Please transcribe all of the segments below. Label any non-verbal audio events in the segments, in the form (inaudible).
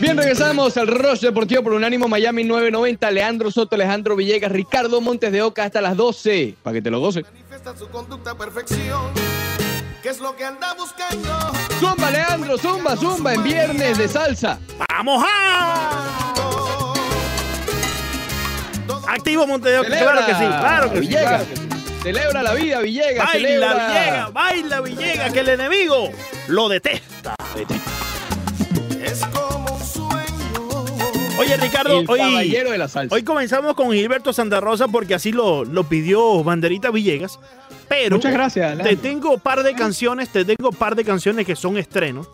Bien, regresamos al Rush Deportivo por Unánimo Miami 990. Leandro Soto, Alejandro Villegas, Ricardo Montes de Oca hasta las 12. Para que te lo goce. ¿Qué es lo que anda buscando? Zumba, Leandro, zumba, zumba en viernes de salsa. ¡Vamos a! Activo Montes de Oca, Celebra, claro que sí, claro que sí, Villegas. claro que sí. Celebra la vida, Villegas. Baila celebra. Villegas, baila Villegas, que el enemigo lo detesta. Es como un sueño. Oye, Ricardo, El hoy, caballero de la salsa. hoy comenzamos con Gilberto Santa Rosa porque así lo, lo pidió Banderita Villegas. Pero Muchas gracias, te tengo par de canciones, te tengo par de canciones que son estrenos.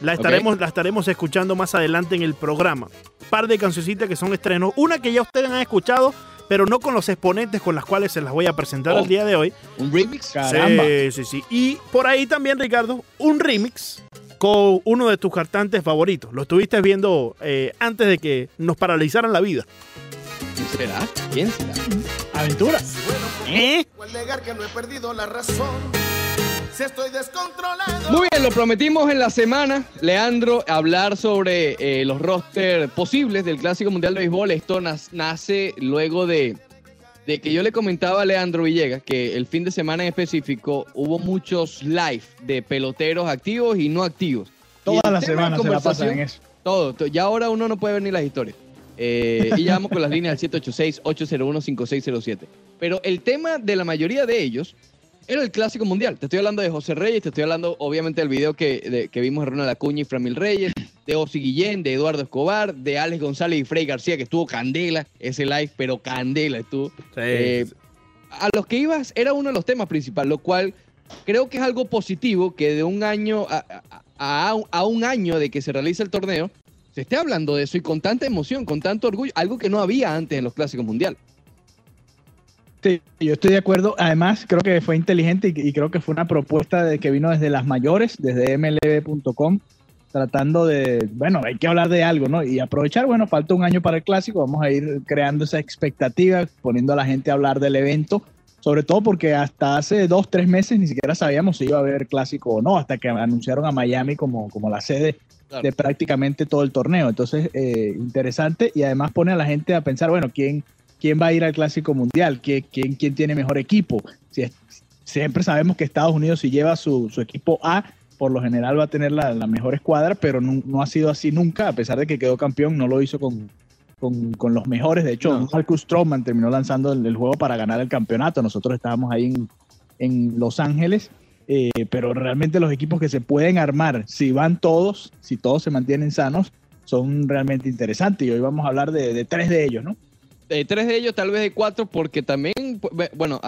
La estaremos, la estaremos escuchando más adelante en el programa. Par de cancioncitas que son estrenos. Una que ya ustedes han escuchado, pero no con los exponentes con las cuales se las voy a presentar Oh. el día de hoy. Un remix. Caramba. Sí, sí, sí. Y por ahí también, Ricardo, un remix con uno de tus cantantes favoritos. Lo estuviste viendo eh, antes de que nos paralizaran la vida. ¿Quién será? ¿Quién será? Aventura. ¿Eh? Al negar que no he perdido la razón. Si estoy descontrolado. Muy bien, lo prometimos en la semana, Leandro, hablar sobre eh, los roster posibles del Clásico Mundial de Béisbol. Esto nace luego de, de que yo le comentaba a Leandro Villegas que el fin de semana en específico hubo muchos live de peloteros activos y no activos. Y Toda el la tema de semana se la pasan en eso. Todo, to- ya ahora uno no puede ver ni las historias. Eh, y llamamos con las líneas al 786-801-5607. Pero el tema de la mayoría de ellos era el Clásico Mundial. Te estoy hablando de José Reyes, te estoy hablando obviamente del video que, de- que vimos de Ronald Acuña y Framil Reyes, de Osi Guillén, de Eduardo Escobar, de Alex González y Frey García, que estuvo candela ese live, pero candela estuvo. Eh, a los que ibas era uno de los temas principales, lo cual creo que es algo positivo que de un año a, a- a- un año de que se realiza el torneo, se esté hablando de eso y con tanta emoción, con tanto orgullo, algo que no había antes en los clásicos mundial. Sí, yo estoy de acuerdo. Además, creo que fue inteligente y, y creo que fue una propuesta de que vino desde las mayores, desde mlb.com, tratando de, bueno, hay que hablar de algo, ¿no? Y aprovechar, bueno, falta un año para el clásico, vamos a ir creando esa expectativa, poniendo a la gente a hablar del evento, sobre todo porque hasta hace dos, tres meses ni siquiera sabíamos si iba a haber clásico o no, hasta que anunciaron a Miami como, como la sede Claro. de prácticamente todo el torneo. Entonces, eh, interesante y además pone a la gente a pensar, bueno, ¿quién, quién va a ir al Clásico Mundial? ¿Quién, quién, quién tiene mejor equipo? Si es- siempre sabemos que Estados Unidos si lleva su, su equipo A, por lo general va a tener la, la mejor escuadra, pero no, no ha sido así nunca, a pesar de que quedó campeón, no lo hizo con, con, con los mejores. De hecho, No. Marcus Stroman terminó lanzando el, el juego para ganar el campeonato. Nosotros estábamos ahí en, en Los Ángeles. eh, pero realmente los equipos que se pueden armar, si van todos, si todos se mantienen sanos, son realmente interesantes. Y hoy vamos a hablar de, de tres de ellos, ¿no? De tres de ellos, tal vez de cuatro, porque también, bueno,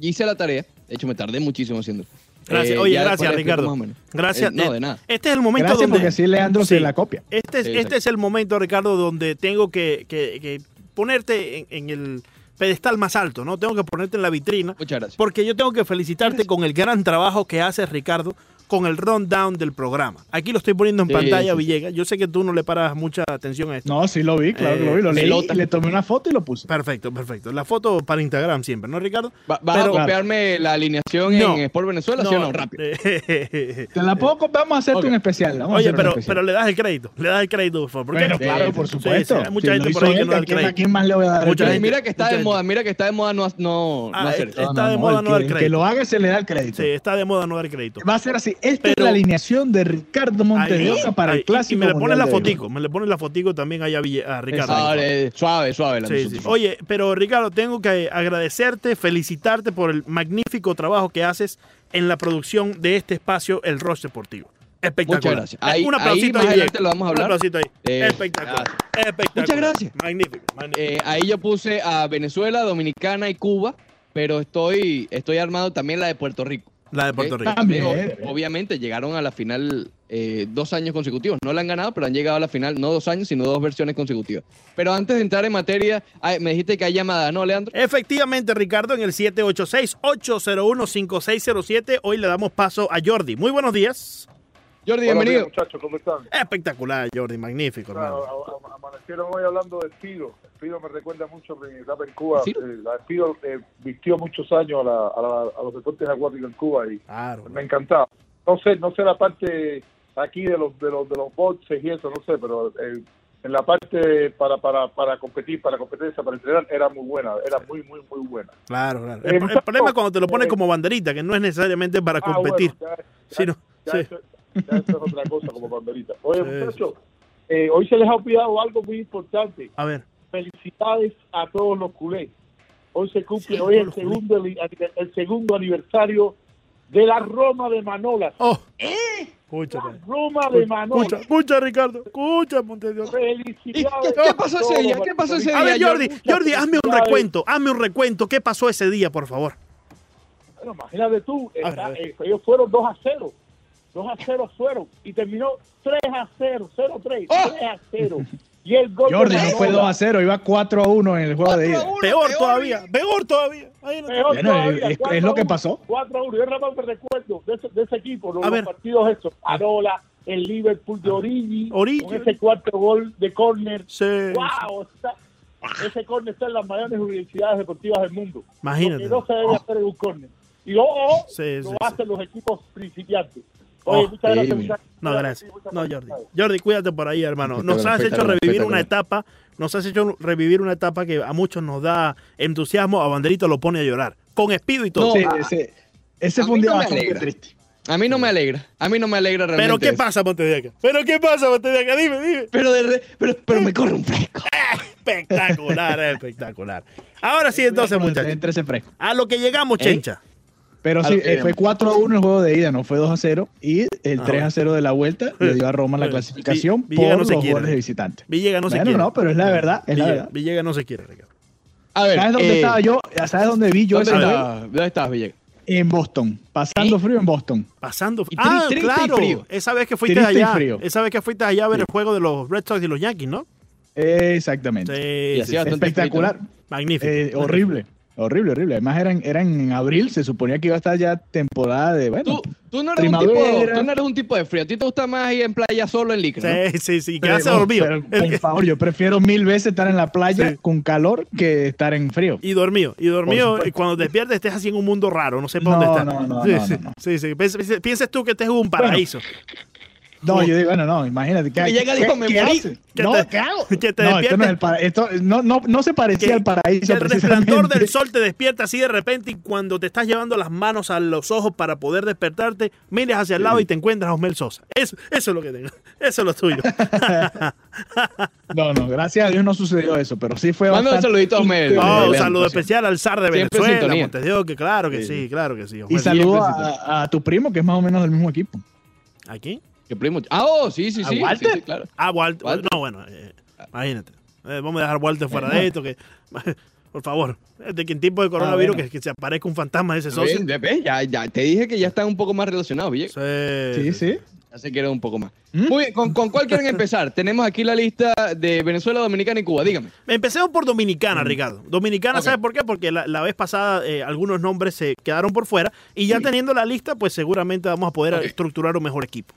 hice la tarea, de hecho me tardé muchísimo haciendo. Gracias, Eh, oye, gracias, Ricardo. Gracias. Eh, no, Eh, de nada. Este es el momento Gracias donde... porque así Leandro Sí. se la copia. Este es, Sí, este es el momento, Ricardo, donde tengo que, que- que ponerte en, en el pedestal más alto, ¿no? Tengo que ponerte en la vitrina, Muchas gracias. porque yo tengo que felicitarte con el gran trabajo que haces, Ricardo, con el rundown del programa. Aquí lo estoy poniendo en Sí, pantalla, sí. Villegas. Yo sé que tú no le paras mucha atención a esto. No, sí lo vi, claro que lo vi. Lo Eh, leí, pelota. le tomé una foto y lo puse. Perfecto, perfecto. La foto para Instagram siempre, ¿no, Ricardo? Va- ¿Vas Pero- a copiarme la alineación No. en Sport Venezuela, sí o no? Rápido. eh, (laughs) Te la puedo copiar, vamos a hacerte un especial. vamos Oye, pero, especial. pero le das el crédito. Le das el crédito, por favor. porque- Bueno, claro, Sí, por supuesto. sí, hay mucha Si gente por ahí que no da el ¿a quién- ¿A crédito. quién más le voy a dar el crédito? gente- mira que está mucha de gente. moda, mira que está de moda no, no, Ah, no hacer es- eso. está de moda no dar que, el que crédito. lo haga se le da el crédito. Sí, está de moda no dar crédito. Va a ser así. Esta es la alineación de Ricardo Montes para ahí, el clásico. Y me le pones la fotico, me le pones la fotico también ahí a, Ville- a Ricardo. Eh, suave, suave. la Sí. Oye, pero Ricardo, tengo que agradecerte, felicitarte por el magnífico trabajo que haces en la producción de este espacio, el Ross Deportivo. Espectacular. Muchas gracias. Ahí- Un ahí aplausito ahí, Diego. lo vamos a hablar. Un aplausito ahí. Eh, Espectacular. gracias. Espectacular. Muchas gracias. Magnífico. magnífico. Eh, ahí yo puse a Venezuela, Dominicana y Cuba, pero estoy, estoy armado también la de Puerto Rico. La de Puerto. Rico. También. Obviamente llegaron a la final eh, dos años consecutivos. No la han ganado, pero han llegado a la final no dos años, sino dos versiones consecutivas. Pero antes de entrar en materia, ay, me dijiste que hay llamada, ¿no, Leandro? Efectivamente, Ricardo, en el 786-801-5607, hoy le damos paso a Jordi. Muy buenos días. Jordi, Buenos bienvenido. días, muchachos, ¿cómo están? Espectacular, Jordi, magnífico, Claro, hermano. amanecieron hoy hablando de Spido. Spido me recuerda mucho a mi etapa en Cuba. ¿Spido? Eh, la eh, vistió muchos años a, la- a la- a los deportes acuáticos en Cuba y Claro. me encantaba. No sé, no sé la parte aquí de los de los de los boxes y eso, no sé, pero eh, en la parte para, para, para competir, para competencia, para entrenar, era muy buena, era muy, muy, muy buena. Claro, claro. Eh, El, problema es cuando te lo pones como banderita, que no es necesariamente para Ah, competir. bueno, ya- ya- sino- ya sí. eso, ya eso es otra cosa como banderita. Oye, Sí, muchachos, eh, hoy se les ha olvidado algo muy importante. A ver. Felicidades a todos los culés. Hoy se cumple, Sí, hoy es el segundo, el segundo aniversario de la Roma de Manolas. Oh. La Escúchame. Roma de Manolas. Escucha, escucha, Ricardo. Escucha, Montevideo. Felicidades. ¿Qué pasó a ese día? ¿Qué pasó ese A día, ver, Jordi, Jordi, hazme un recuento, hazme un recuento. ¿Qué pasó ese día, por favor? Bueno, imagínate tú, A ver, está- a ver. eh, ellos fueron 2 a 0. 2 a 0 fueron y terminó 3 a 0, 0 a 3, ¡Oh! 3 a 0. Y el gol Jordi no fue 2 Manolas, a 0, iba 4 a 1 en el juego de ida. Peor todavía, peor todavía. Peor Bueno, todavía, es- es 4 lo que 1, pasó. 4 a 1. Yo nada más me recuerdo de ese, de ese equipo, los, los partidos estos. Arola, el Liverpool de Origi, Origi. con ese cuarto gol de córner. Sí, ¡Wow! Está, ese córner está en las mayores universidades deportivas del mundo. Imagínate. Lo que no se debe hacer en un córner. Y luego Sí, lo sí, hacen los equipos principiantes. Oye, Oh, muchas gracias. No, gracias. No, Jordi. Jordi, cuídate por ahí, hermano. Nos has hecho revivir una etapa, nos has hecho revivir una etapa que a muchos nos da entusiasmo, a Banderito lo pone a llorar. Con espido y todo. No, Sí, ese, ese a fue un mí día no me bastante alegra. triste. A mí no me alegra. A mí no me alegra realmente. Pero ¿qué eso. pasa, Montevideo? Pero ¿qué pasa, Montevideo? Dime, dime. Pero, de re- pero, pero me corre un fresco. (laughs) Espectacular, espectacular. Ahora sí, entonces, muchachos. Entre ese fresco. A lo que llegamos, ¿Eh? Chencha. Pero sí, eh, fue 4 a 1 el juego de ida, no fue 2 a 0. Y el Ah, 3 a 0 de la vuelta le dio a Roma la (laughs) Eh, clasificación por no se los quiere. goles de visitante. Villegas no se bueno, quiere. no, pero es la verdad, es la Villegas, verdad. Villegas no se quiere, Ricardo. A ver. ¿Sabes dónde eh, estaba yo? ¿Sabes dónde vi yo ¿Dónde, ese juego? estaba- ¿Dónde estabas, Villegas? En Boston, pasando frío en Boston. Pasando. Y ah, triste y claro. frío. Esa vez que fuiste Triste allá. frío. Esa vez que fuiste allá a ver el juego de los Red Sox y los Yankees, ¿no? Exactamente. Sí, Y sí, sí. Espectacular. Magnífico. Eh, horrible. Horrible, horrible. Además eran, eran en abril, se suponía que iba a estar ya temporada de, bueno, Tú, tú, no eres un tipo, Primavera. tú no eres un tipo de frío. A ti te gusta más ir en playa solo en licra. ¿no? Sí, sí, sí. pero- Quedarse dormido. por favor, yo prefiero mil veces estar en la playa Sí. con calor que estar en frío. Y dormido, y dormido, y cuando despiertes estés así en un mundo raro, no sé por No, dónde estás. no, no, sí, no, sí, no, no. sí, sí. Pienses tú que este es un paraíso. No, yo digo, bueno, no, imagínate. ¿qué, Y llega y qué- dijo, me qué morí. hace? Que no, te- ¿qué hago? que te no, esto no, es el para- esto no, no, no se parecía Que- al paraíso. Que el resplandor del sol te despierta así de repente y cuando te estás llevando las manos a los ojos para poder despertarte, mires hacia el lado y te encuentras a Osmel Sosa. Eso, eso es lo que tengo. (laughs) Eso es lo tuyo. (laughs) No, no, gracias a Dios no sucedió eso, pero sí fue Manda un saludito a Osmel. increíble. Oh, un saludo especial al zar de Siempre Venezuela. sintonía. Montevideo, que claro que sí, Sí. claro que sí. Y saludo a, a tu primo, que es más o menos del mismo equipo. ¿Aquí? ¿Qué primo? Ah, oh, sí, sí, ¿A sí. sí, Walter? sí, claro. Ah, Walter. Walter. No, bueno, eh, imagínate. Eh, vamos a dejar a Walter fuera de (laughs) esto. que (laughs) Por favor, de que en tiempo de coronavirus Ah, bueno. que, que se aparezca un fantasma de ese socio. ya, ya te dije que ya están un poco más relacionados, Villegas. Sí, Sí, sí. Ya se quieren un poco más. ¿Mm? Muy bien, ¿con, ¿con cuál quieren empezar? (laughs) Tenemos aquí la lista de Venezuela, Dominicana y Cuba. Dígame. Empecemos por Dominicana, Ricardo. Dominicana, Ok. ¿sabes por qué? Porque la, la vez pasada eh, algunos nombres se quedaron por fuera y ya teniendo la lista, pues seguramente vamos a poder estructurar un mejor equipo.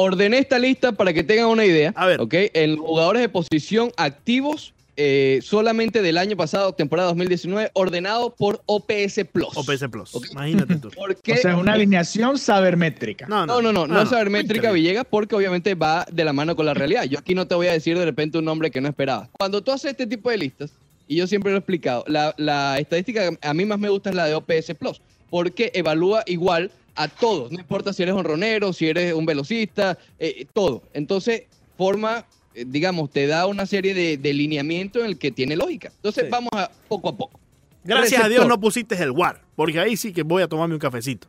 Ordené esta lista para que tengan una idea. A ver. ¿ok? En jugadores de posición activos eh, solamente del año pasado, temporada 2019, ordenado por OPS Plus. OPS Plus. Imagínate tú. (laughs) Porque O sea, una alineación sabermétrica. No, No, no, no, no, es sabermétrica Increíble. Villegas porque obviamente va de la mano con la realidad. Yo aquí no te voy a decir de repente un nombre que no esperabas. Cuando tú haces este tipo de listas, y yo siempre lo he explicado, la, la estadística que a mí más me gusta es la de OPS Plus, porque evalúa igual a todos, no importa si eres un ronero, si eres un velocista, eh, todo. Entonces, forma, eh, digamos, te da una serie de, de lineamientos en el que tiene lógica. Entonces, Sí. vamos a poco a poco. Gracias a Dios no pusiste el WAR, porque ahí sí que voy a tomarme un cafecito.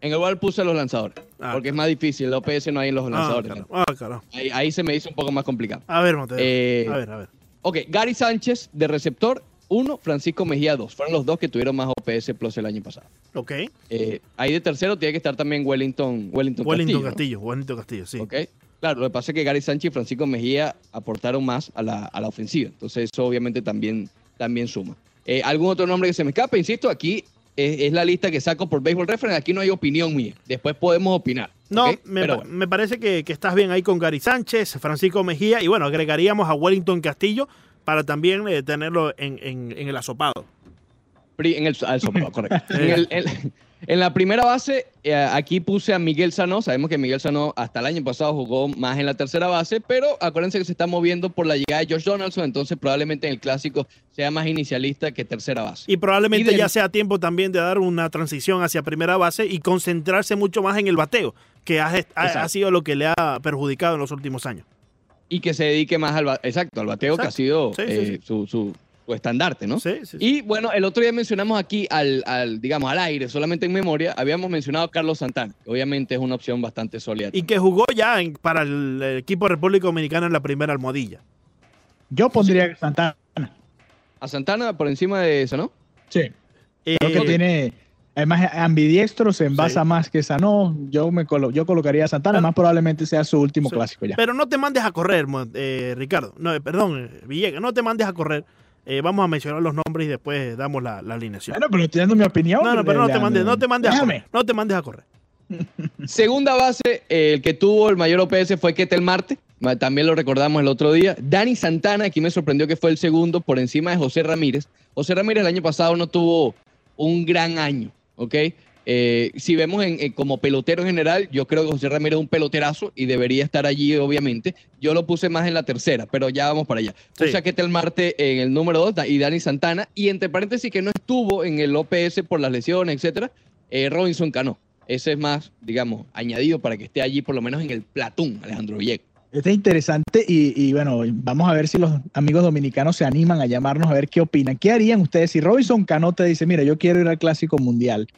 En el cual puse los lanzadores, Ah, porque es más difícil, el OPS no hay en los Ah, lanzadores. Ah, carajo. Ahí, ahí se me hizo un poco más complicado. A ver, Mateo. Eh, a ver, a ver. Ok, Gary Sánchez de receptor 1, Francisco Mejía 2. Fueron los dos que tuvieron más OPS Plus el año pasado. Ok. Eh, ahí de tercero tiene que estar también Wellington, Wellington, Wellington Castillo. Wellington Castillo, sí. Ok. Claro, lo que pasa es que Gary Sánchez y Francisco Mejía aportaron más a la, a la ofensiva. Entonces eso obviamente también, también suma. Eh, ¿Algún otro nombre que se me escape? Insisto, aquí es, es la lista que saco por Baseball Reference. Aquí no hay opinión mía. Después podemos opinar. No, me, bueno. me parece que, que estás bien ahí con Gary Sánchez, Francisco Mejía y bueno, agregaríamos a Wellington Castillo para también eh, tenerlo en, en- en el asopado. Pri- En el, el sopado, (laughs) correcto. En el, en- En la primera base, eh, aquí puse a Miguel Sanó. Sabemos que Miguel Sanó hasta el año pasado jugó más en la tercera base, pero acuérdense que se está moviendo por la llegada de Josh Donaldson, entonces probablemente en el clásico sea más inicialista que tercera base. Y probablemente Y de- ya sea tiempo también de dar una transición hacia primera base y concentrarse mucho más en el bateo, que ha, ha sido lo que le ha perjudicado en los últimos años. Y que se dedique más al, exacto, al bateo que ha sido Sí, eh, sí. Su, su- su estandarte, ¿no? Sí, sí, sí. Y bueno, el otro día mencionamos aquí al, al, digamos, al aire, solamente en memoria, habíamos mencionado a Carlos Santana, que obviamente es una opción bastante sólida. Y que jugó ya en- para el, el equipo de República Dominicana en la primera almohadilla. Yo pondría Santana. A Santana por encima de eso, ¿no? Sí. Eh, Creo que tiene, además, ambidiestro, se envasa Sí. más que Sanó. Yo, me colo- yo colocaría a Santana, Ah. más probablemente sea su último Sí. clásico ya. Pero no te mandes a correr, eh, Ricardo. No, eh, perdón, eh, Villegas, no te mandes a correr. Eh, vamos a mencionar los nombres y después damos la, la alineación. Bueno, pero estoy dando mi opinión. no, no, pero no te mandes, no te mandes a correr. No te mandes a correr. (laughs) Segunda base, eh, el que tuvo el mayor OPS fue Ketel Marte, ma- también lo recordamos el otro día. Dani Santana, aquí me sorprendió que fue el segundo por encima de José Ramírez. José Ramírez el año pasado no tuvo un gran año, ¿ok? Eh, si vemos en, en- como pelotero en general, yo creo que José Ramírez es un peloterazo y debería estar allí, obviamente. Yo lo puse más en la tercera, pero ya vamos para allá. Puse Sí. a Ketel Marte en el número 2 y Dani Santana. Y entre paréntesis, que no estuvo en el OPS por las lesiones, etcétera, eh, Robinson Cano. Ese es más, digamos, añadido para que esté allí por lo menos en el platón, Alejandro Villegas. Este es interesante y, y bueno, vamos a ver si los amigos dominicanos se animan a llamarnos a ver qué opinan. ¿Qué harían ustedes si Robinson Cano te dice, mira, yo quiero ir al Clásico Mundial,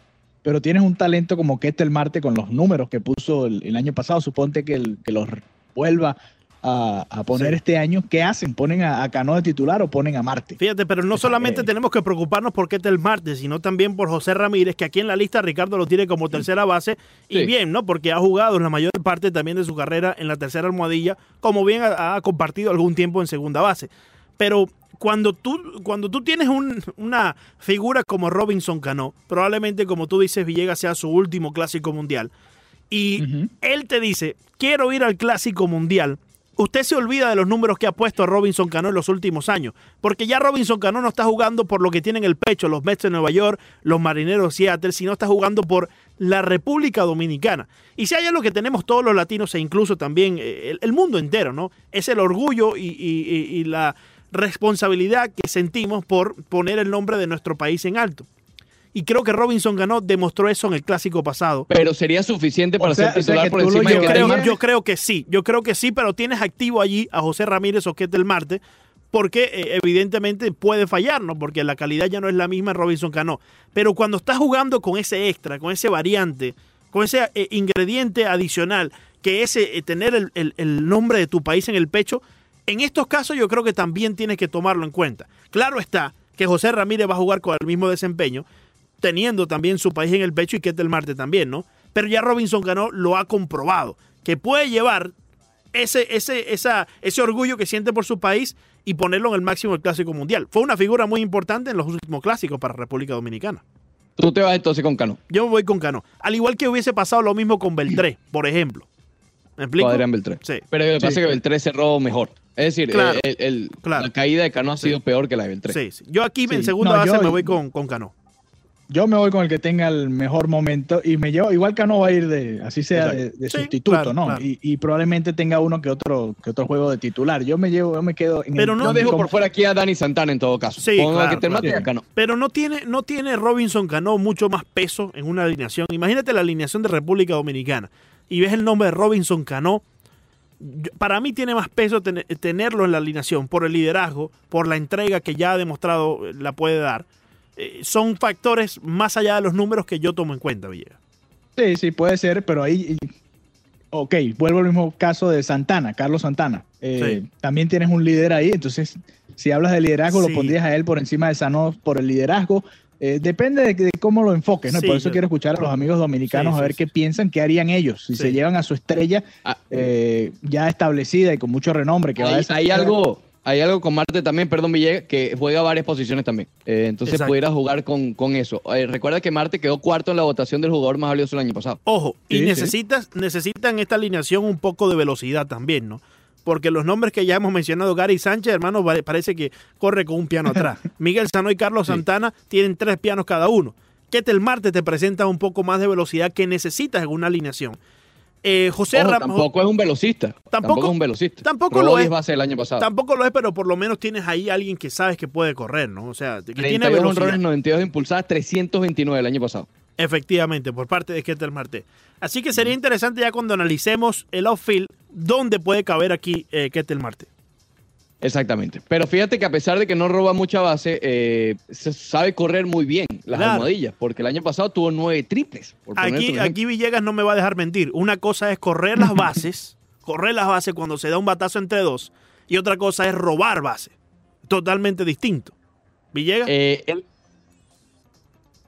pero tienes un talento como Ketel Marte con los números que puso el, el año pasado, suponte que, el- que los vuelva a, a poner Sí. este año, ¿qué hacen? ¿Ponen a, a Cano de titular o ponen a Marte? Fíjate, pero no solamente eh. tenemos que preocuparnos por Ketel Marte, sino también por José Ramírez, que aquí en la lista Ricardo lo tiene como tercera base. Y Sí. bien, ¿no? Porque ha jugado en la mayor parte también de su carrera en la tercera almohadilla, como bien ha, ha compartido algún tiempo en segunda base. Pero cuando tú, cuando tú tienes un- una figura como Robinson Cano, probablemente como tú dices, Villegas sea su último clásico mundial, y él te dice, quiero ir al clásico mundial, usted se olvida de los números que ha puesto Robinson Cano en los últimos años, porque ya Robinson Cano no está jugando por lo que tiene en el pecho los Mets de Nueva York, los Marineros de Seattle, sino está jugando por la República Dominicana. Y si hay algo que tenemos todos los latinos e incluso también eh, el, mundo entero, ¿no? Es el orgullo y la responsabilidad que sentimos por poner el nombre de nuestro país en alto. Y creo que Robinson Cano demostró eso en el clásico pasado. Pero sería suficiente para sea- ser o sea titular por encima de Yo creo, yo creo que sí, yo creo que sí, pero tienes activo allí a José Ramírez o del Marte, porque eh, evidentemente puede fallar, ¿no? Porque la calidad ya no es la misma en Robinson Cano. Pero cuando estás jugando con ese extra, con ese variante, con ese eh, ingrediente adicional, que es eh, tener el, el- el nombre de tu país en el pecho, en estos casos yo creo que también tienes que tomarlo en cuenta. Claro está que José Ramírez va a jugar con el mismo desempeño, teniendo también su país en el pecho y Ketel Marte también, ¿no? Pero ya Robinson ganó, lo ha comprobado, que puede llevar ese, ese, esa, ese orgullo que siente por su país y ponerlo en el máximo del Clásico Mundial. Fue una figura muy importante en los últimos clásicos para República Dominicana. Tú te vas entonces con Cano. Yo me voy con Cano. Al igual que hubiese pasado lo mismo con Beltré, por ejemplo. ¿Me explico? Adrián Beltré. Sí. Pero lo que pasa Sí. es que Beltré cerró mejor. Es decir, Claro. eh, el- el- Claro. la caída de Cano ha sido Sí. peor que la de Beltré. Sí, sí. Yo aquí en segunda No, base yo- me voy con, con Cano. Yo me voy con el que tenga el mejor momento y me llevo, igual que no va a ir de, así sea de, de Sí, sustituto, claro, ¿no? claro. Y, y probablemente tenga uno que otro, que otro juego de titular. Yo me llevo, yo me quedo en Pero el no Yo dejo por fuera aquí a Dani Santana en todo caso. Sí, claro, Cano. Pero no tiene, no tiene Robinson Cano mucho más peso en una alineación. Imagínate la alineación de República Dominicana y ves el nombre de Robinson Cano. Yo- Para mí tiene más peso ten- tenerlo en la alineación por el liderazgo, por la entrega que ya ha demostrado eh, la puede dar. Eh, son factores más allá de los números que yo tomo en cuenta, Villegas. Sí, sí, puede ser, pero ahí. Ok, vuelvo al mismo caso de Santana, Carlos Santana. Eh, Sí. También tienes un líder ahí, entonces, si hablas de liderazgo, Sí. lo pondrías a él por encima de Sano por el liderazgo. Eh, depende de, de cómo lo enfoques, ¿no? Sí, por eso yo- quiero escuchar a los amigos dominicanos Sí, a ver sí. qué piensan, qué harían ellos, si Sí. se llevan a su estrella Ah, eh, ya establecida y con mucho renombre. Que va a hay, hay algo, hay algo con Marte también, perdón, Villegas, que juega varias posiciones también. Eh, entonces Exacto. pudiera jugar con, con eso. Eh, recuerda que Marte quedó cuarto en la votación del jugador más valioso el año pasado. Ojo, y sí. necesitas, necesitan esta alineación un poco de velocidad también, ¿no? Porque los nombres que ya hemos mencionado, Gary Sánchez, hermano, pare- parece que corre con un piano (laughs) atrás. Miguel Sano y Carlos Sí. Santana tienen tres pianos cada uno. Ketel Marte te presenta un poco más de velocidad que necesitas en una alineación. Eh, José Ojo, Ramos tampoco es un velocista. Tampoco, es un velocista. tampoco lo es. 10 bases el año pasado. tampoco lo es, pero por lo menos tienes ahí alguien que sabes que puede correr, ¿no? O sea, que tiene 32 velocidad. honrones, 92 impulsadas, 329 el año pasado. Efectivamente, por parte de Ketel Marte. Así que sería interesante ya cuando analicemos el outfield, dónde puede caber aquí eh, Ketel Marte. Exactamente. Pero fíjate que a pesar de que no roba mucha base, eh, se sabe correr muy bien las Claro. almohadillas, porque el año pasado tuvo nueve triples. por Aquí, Villegas no me va a dejar mentir. Una cosa es correr las (laughs) bases, correr las bases cuando se da un batazo entre dos, y otra cosa es robar base. Totalmente distinto. Villegas. Eh, él-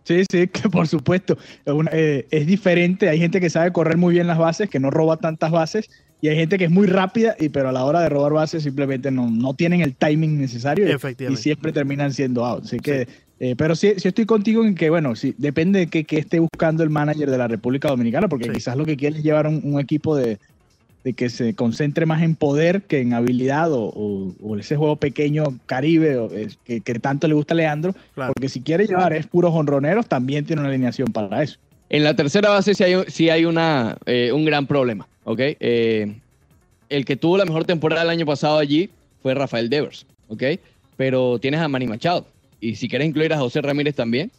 Sí, sí, (laughs) que por supuesto. Una- eh, es diferente. Hay gente que sabe correr muy bien las bases, que no roba tantas bases, y hay gente que es muy rápida, y pero a la hora de robar bases simplemente no, no tienen el timing necesario y- y siempre terminan siendo out. Así que, eh, pero sí, sí estoy contigo en que, bueno, sí, depende de qué qué esté buscando el manager de la República Dominicana, porque Sí. quizás lo que quiere es llevar un, un equipo de, de que se concentre más en poder que en habilidad o, o- o ese juego pequeño caribe o, es- que, que tanto le gusta a Leandro, Claro. porque si quiere llevar es puros honroneros, también tiene una alineación para eso. En la tercera base sí hay, sí hay una, eh, un gran problema, ¿ok? Eh, el que tuvo la mejor temporada el año pasado allí fue Rafael Devers, ¿ok? Pero tienes a Manny Machado. Y si quieres incluir a José Ramírez también,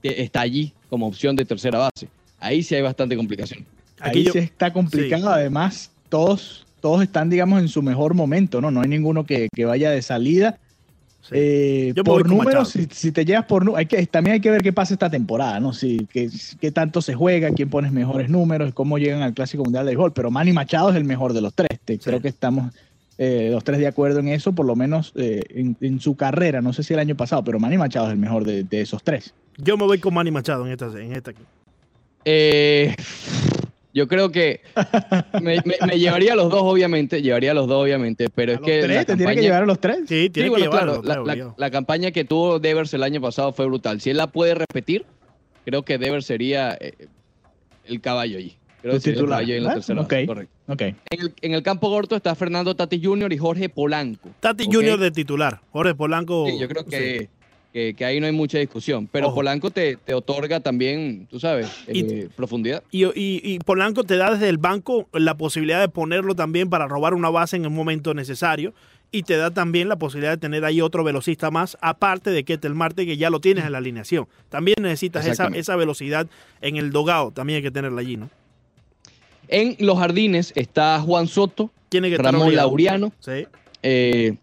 te- está allí como opción de tercera base. Ahí sí hay bastante complicación. Aquí Ahí yo- sí está complicado, además todos, todos están, digamos, en su mejor momento, ¿no? No hay ninguno que, que vaya de salida. Sí. Eh, por números, si, te llevas por hay que también hay que ver qué pasa esta temporada, ¿no? Si qué, qué tanto se juega, quién pones mejores números, cómo llegan al Clásico Mundial de Béisbol. Pero Manny Machado es el mejor de los tres. Te- Creo que estamos eh, los tres de acuerdo en eso, por lo menos eh, en, en su carrera. No sé si el año pasado, pero Manny Machado es el mejor de, de esos tres. Yo me voy con Manny Machado en esta, en esta aquí. Eh, yo creo que me, me- me llevaría a los dos, obviamente. Llevaría a los dos, obviamente. Pero ¿A es los que. tres? la ¿Te tiene que llevar a los tres? Sí, Sí, tiene bueno, que llevarlo. claro, la, claro, la- obligado. la campaña que tuvo Devers el año pasado fue brutal. Si él la puede repetir, creo que Devers sería eh, el caballo allí. Creo que sería el titular, caballo ahí en la tercera. Correcto. Ok. En el, en el campo corto está Fernando Tatis Jr. y Jorge Polanco. Tati Ok. Junior de titular. Jorge Polanco. Sí, yo creo que, sí. Que, que ahí no hay mucha discusión. Pero Ojo. Polanco te, te otorga también, tú sabes, Y- eh, profundidad. Y, y- y Polanco te da desde el banco la posibilidad de ponerlo también para robar una base en el momento necesario. Y te da también la posibilidad de tener ahí otro velocista más, aparte de Ketel Marte, que ya lo tienes en la alineación. También necesitas esa, velocidad en el dogado, también hay que tenerla allí, ¿no? En los jardines está Juan Soto, Tiene que Ramón. Laureano. Sí, Eh,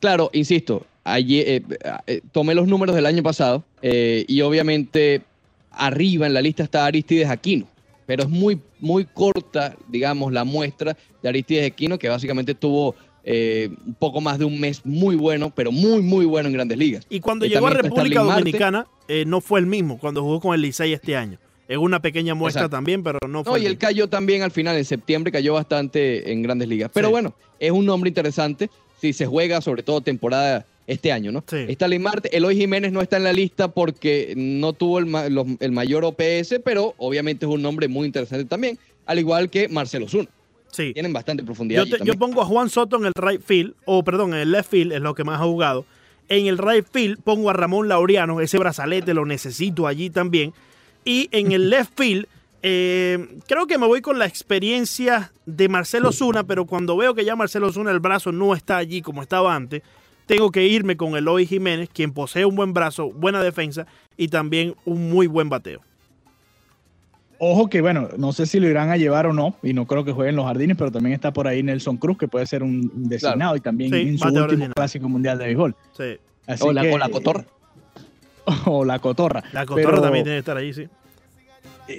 claro, insisto, allí, eh, eh, tomé los números del año pasado eh, y obviamente arriba en la lista está Aristides Aquino, pero es muy, muy corta, digamos, la muestra de Aristides Aquino, que básicamente tuvo eh, un poco más de un mes muy bueno, pero muy, muy bueno en grandes ligas. Y cuando Y llegó a República. Dominicana, eh, no fue el mismo cuando jugó con el Licey este año. Es una pequeña muestra Exacto. también, pero no fue No, el y él mismo. cayó también al final, en septiembre cayó bastante en grandes ligas. Pero Sí. bueno, es un nombre interesante si se juega, sobre todo temporada este año, ¿no? Sí. Está Marte, Eloy Jiménez no está en la lista porque no tuvo el, ma- los- el mayor OPS, pero obviamente es un nombre muy interesante también, al igual que Marcelo Zuna. Sí. Tienen bastante profundidad. Yo, te- yo pongo a Juan Soto en el right field, o perdón, en el left field, es lo que más ha jugado. En el right field pongo a Ramón Laureano, ese brazalete lo necesito allí también. Y en el left field, eh, creo que me voy con la experiencia de Marcelo Zuna, pero cuando veo que ya Marcelo Zuna el brazo no está allí como estaba antes, tengo que irme con Eloy Jiménez, quien posee un buen brazo, buena defensa y también un muy buen bateo. Ojo que, bueno, no sé si lo irán a llevar o no, y no creo que juegue en los jardines, pero también está por ahí Nelson Cruz, que puede ser un designado y también Sí, en su último clásico mundial de béisbol. Sí. Así O la, que- o la cotorra. (laughs) O la cotorra. La cotorra Pero, también tiene que estar ahí, sí.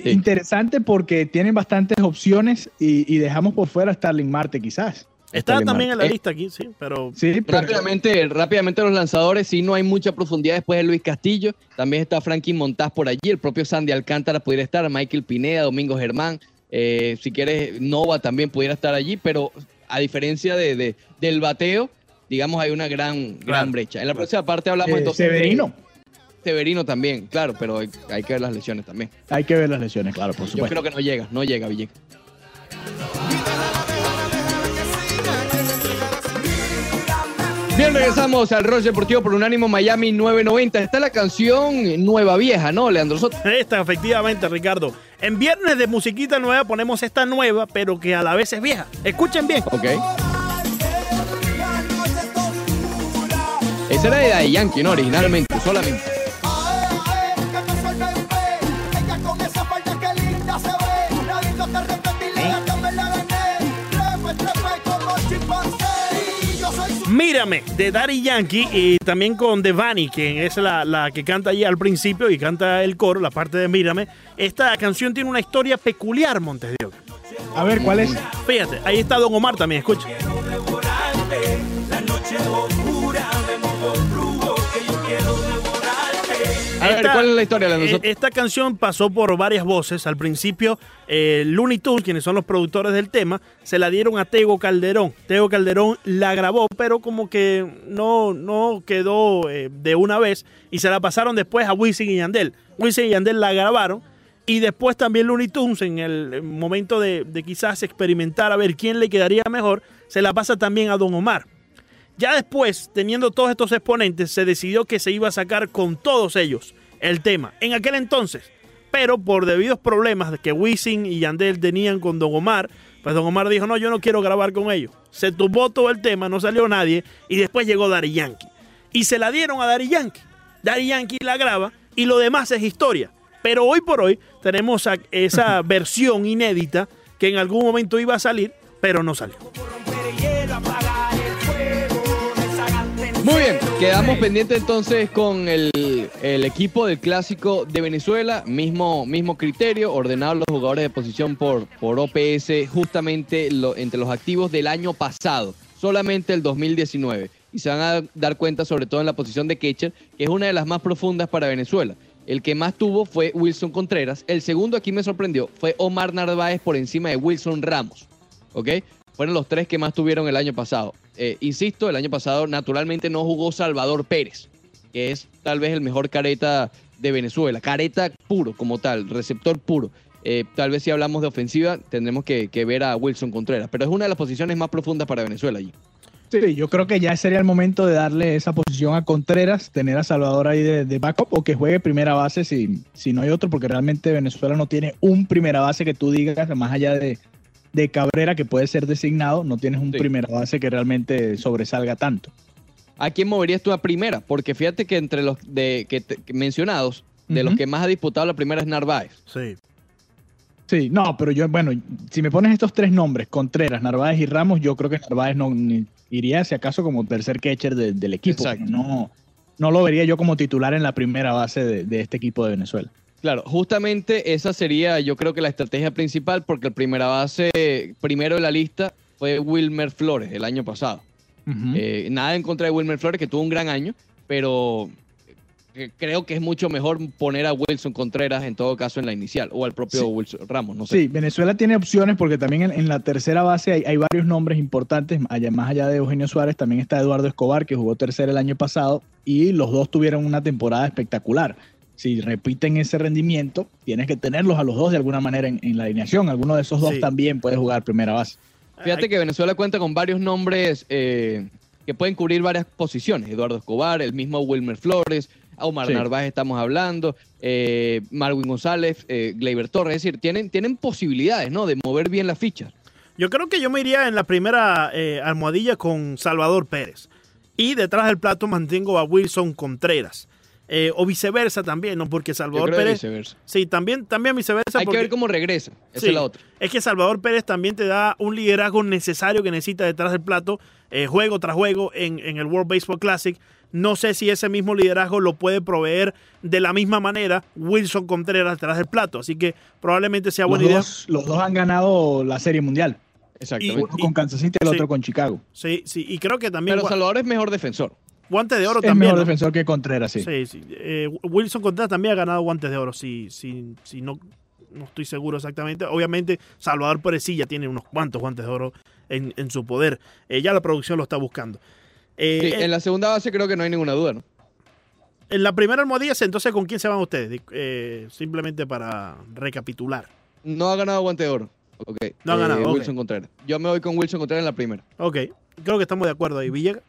Interesante porque tienen bastantes opciones y, y dejamos por fuera a Starling Marte, quizás. Está también en la. Eh, lista aquí, sí, pero Sí, pero- Rápidamente, rápidamente los lanzadores, sí no hay mucha profundidad después de Luis Castillo, también está Frankie Montaz por allí, el propio Sandy Alcántara pudiera estar, Michael Pineda, Domingo Germán, eh, si quieres Nova también pudiera estar allí, pero a diferencia de, de- del bateo, digamos hay una gran, Claro. gran brecha. En la próxima parte hablamos eh, entonces de- Severino. Severino también, claro, pero hay, hay que ver las lesiones también. Hay que ver las lesiones, claro, por Yo supuesto. creo que no llega, no llega Villegas. Bien, regresamos al Roche Deportivo por Unánimo Miami 990. Está la canción Nueva Vieja, ¿no, Leandro Soto? Esta, efectivamente, Ricardo. En viernes de musiquita nueva ponemos esta nueva, pero que a la vez es vieja. Escuchen bien. Ok. Esa era de Daddy Yankee, ¿no? Originalmente, solamente. Mírame, de Daddy Yankee y también con Devani, que es la, la que canta ahí al principio y canta el coro, la parte de Mírame. Esta canción tiene una historia peculiar, Montes de Oca. A ver, ¿cuál es? Fíjate, ahí está Don Omar también, escucha. A ver, Esta- ¿cuál es la historia, Leandro Eh, Soto? Esta canción pasó por varias voces. Al principio, eh, Looney Tunes, quienes son los productores del tema, se la dieron a Tego Calderón. Tego Calderón la grabó, pero como que no, no quedó eh, de una vez y se la pasaron después a Wisin y Yandel. Wisin y Yandel la grabaron y después también Looney Tunes, en el momento de, de quizás experimentar a ver quién le quedaría mejor, se la pasa también a Don Omar. Ya después, teniendo todos estos exponentes, se decidió que se iba a sacar con todos ellos el tema. En aquel entonces, pero por debidos problemas que Wisin y Yandel tenían con Don Omar, pues Don Omar dijo, no, yo no quiero grabar con ellos. Se tumbó todo el tema, no salió nadie, y después llegó Daddy Yankee. Y se la dieron a Daddy Yankee. Daddy Yankee la graba, y lo demás es historia. Pero hoy por hoy tenemos esa (laughs) versión inédita que en algún momento iba a salir, pero no salió. Muy bien, quedamos pendientes entonces con el, equipo del clásico de Venezuela, mismo, mismo criterio, ordenados los jugadores de posición por, por OPS, justamente lo- entre los activos del año pasado, solamente el 2019. Y se van a dar cuenta sobre todo en la posición de catcher, que es una de las más profundas para Venezuela. El que más tuvo fue Wilson Contreras. El segundo aquí me sorprendió fue Omar Narváez por encima de Wilson Ramos. ¿Ok? Fueron los tres que más tuvieron el año pasado. Eh, insisto, el año pasado naturalmente no jugó Salvador Pérez, que es tal vez el mejor careta de Venezuela. Careta puro como tal, receptor puro. Eh, tal vez si hablamos de ofensiva tendremos que, que ver a Wilson Contreras, pero es una de las posiciones más profundas para Venezuela allí. Sí, yo creo que ya sería el momento de darle esa posición a Contreras, tener a Salvador ahí de, de backup o que juegue primera base si, si no hay otro, porque realmente Venezuela no tiene un primera base que tú digas, más allá de, de Cabrera, que puede ser designado, no tienes un Sí. primera base que realmente sobresalga tanto. ¿A quién moverías tú a primera? Porque fíjate que entre los de, que te- que mencionados, de los que más ha disputado la primera es Narváez. Sí. Sí, no, pero yo, bueno, si me pones estos tres nombres, Contreras, Narváez y Ramos, yo creo que Narváez no ni- iría, si acaso, como tercer catcher de- del equipo. Exacto. No, no lo vería yo como titular en la primera base de, de este equipo de Venezuela. Claro, justamente esa sería yo creo que la estrategia principal porque el primera base primero de la lista fue Wilmer Flores el año pasado. Eh, nada en contra de Wilmer Flores que tuvo un gran año, pero eh, creo que es mucho mejor poner a Wilson Contreras en todo caso en la inicial o al propio Sí. Wilson Ramos, no sé. Sí, Venezuela tiene opciones porque también en, en la tercera base hay, hay varios nombres importantes, allá, más allá de Eugenio Suárez, también está Eduardo Escobar, que jugó tercera el año pasado, y los dos tuvieron una temporada espectacular. Si repiten ese rendimiento, tienes que tenerlos a los dos de alguna manera en, en la alineación. Alguno de esos dos Sí. también puede jugar primera base. Fíjate que Venezuela cuenta con varios nombres eh, que pueden cubrir varias posiciones. Eduardo Escobar, el mismo Wilmer Flores, Omar Sí. Narváez estamos hablando, eh, Marwin González, eh, Gleyber Torres. Es decir, tienen, tienen posibilidades ¿no? de mover bien las fichas. Yo creo que yo me iría en la primera eh, almohadilla con Salvador Pérez. Y detrás del plato mantengo a Wilson Contreras. Eh, o viceversa también, ¿no? Porque Yo Salvador creo Pérez. viceversa. Sí, también, también viceversa. Hay que ver cómo regresa. Esa Sí, es la otra. Es que Salvador Pérez también te da un liderazgo necesario que necesita detrás del plato, eh, juego tras juego en, en el World Baseball Classic. No sé si ese mismo liderazgo lo puede proveer de la misma manera Wilson Contreras detrás del plato. Así que probablemente sea Los buena idea. dos, los dos han ganado la Serie Mundial. Exactamente. Uno con Kansas City y el Sí. otro con Chicago. Sí, sí, y creo que también Pero Salvador es mejor defensor. Guante de oro Es también. mejor ¿no? defensor que Contreras, sí. Sí, sí. Eh, Wilson Contreras también ha ganado guantes de oro, si, si, si no, no estoy seguro exactamente. Obviamente, Salvador Pérez sí ya tiene unos cuantos guantes de oro en, en su poder. Eh, ya la producción lo está buscando. Eh, Sí, en, la segunda base creo que no hay ninguna duda, ¿no? en la primera almohadilla, entonces, ¿con quién se van ustedes? Eh, simplemente para recapitular. No ha ganado guante de oro. Ok. No ha ganado. Wilson Contreras. Yo me voy con Wilson Contreras en la primera. Ok, creo que estamos de acuerdo ahí. Villegas.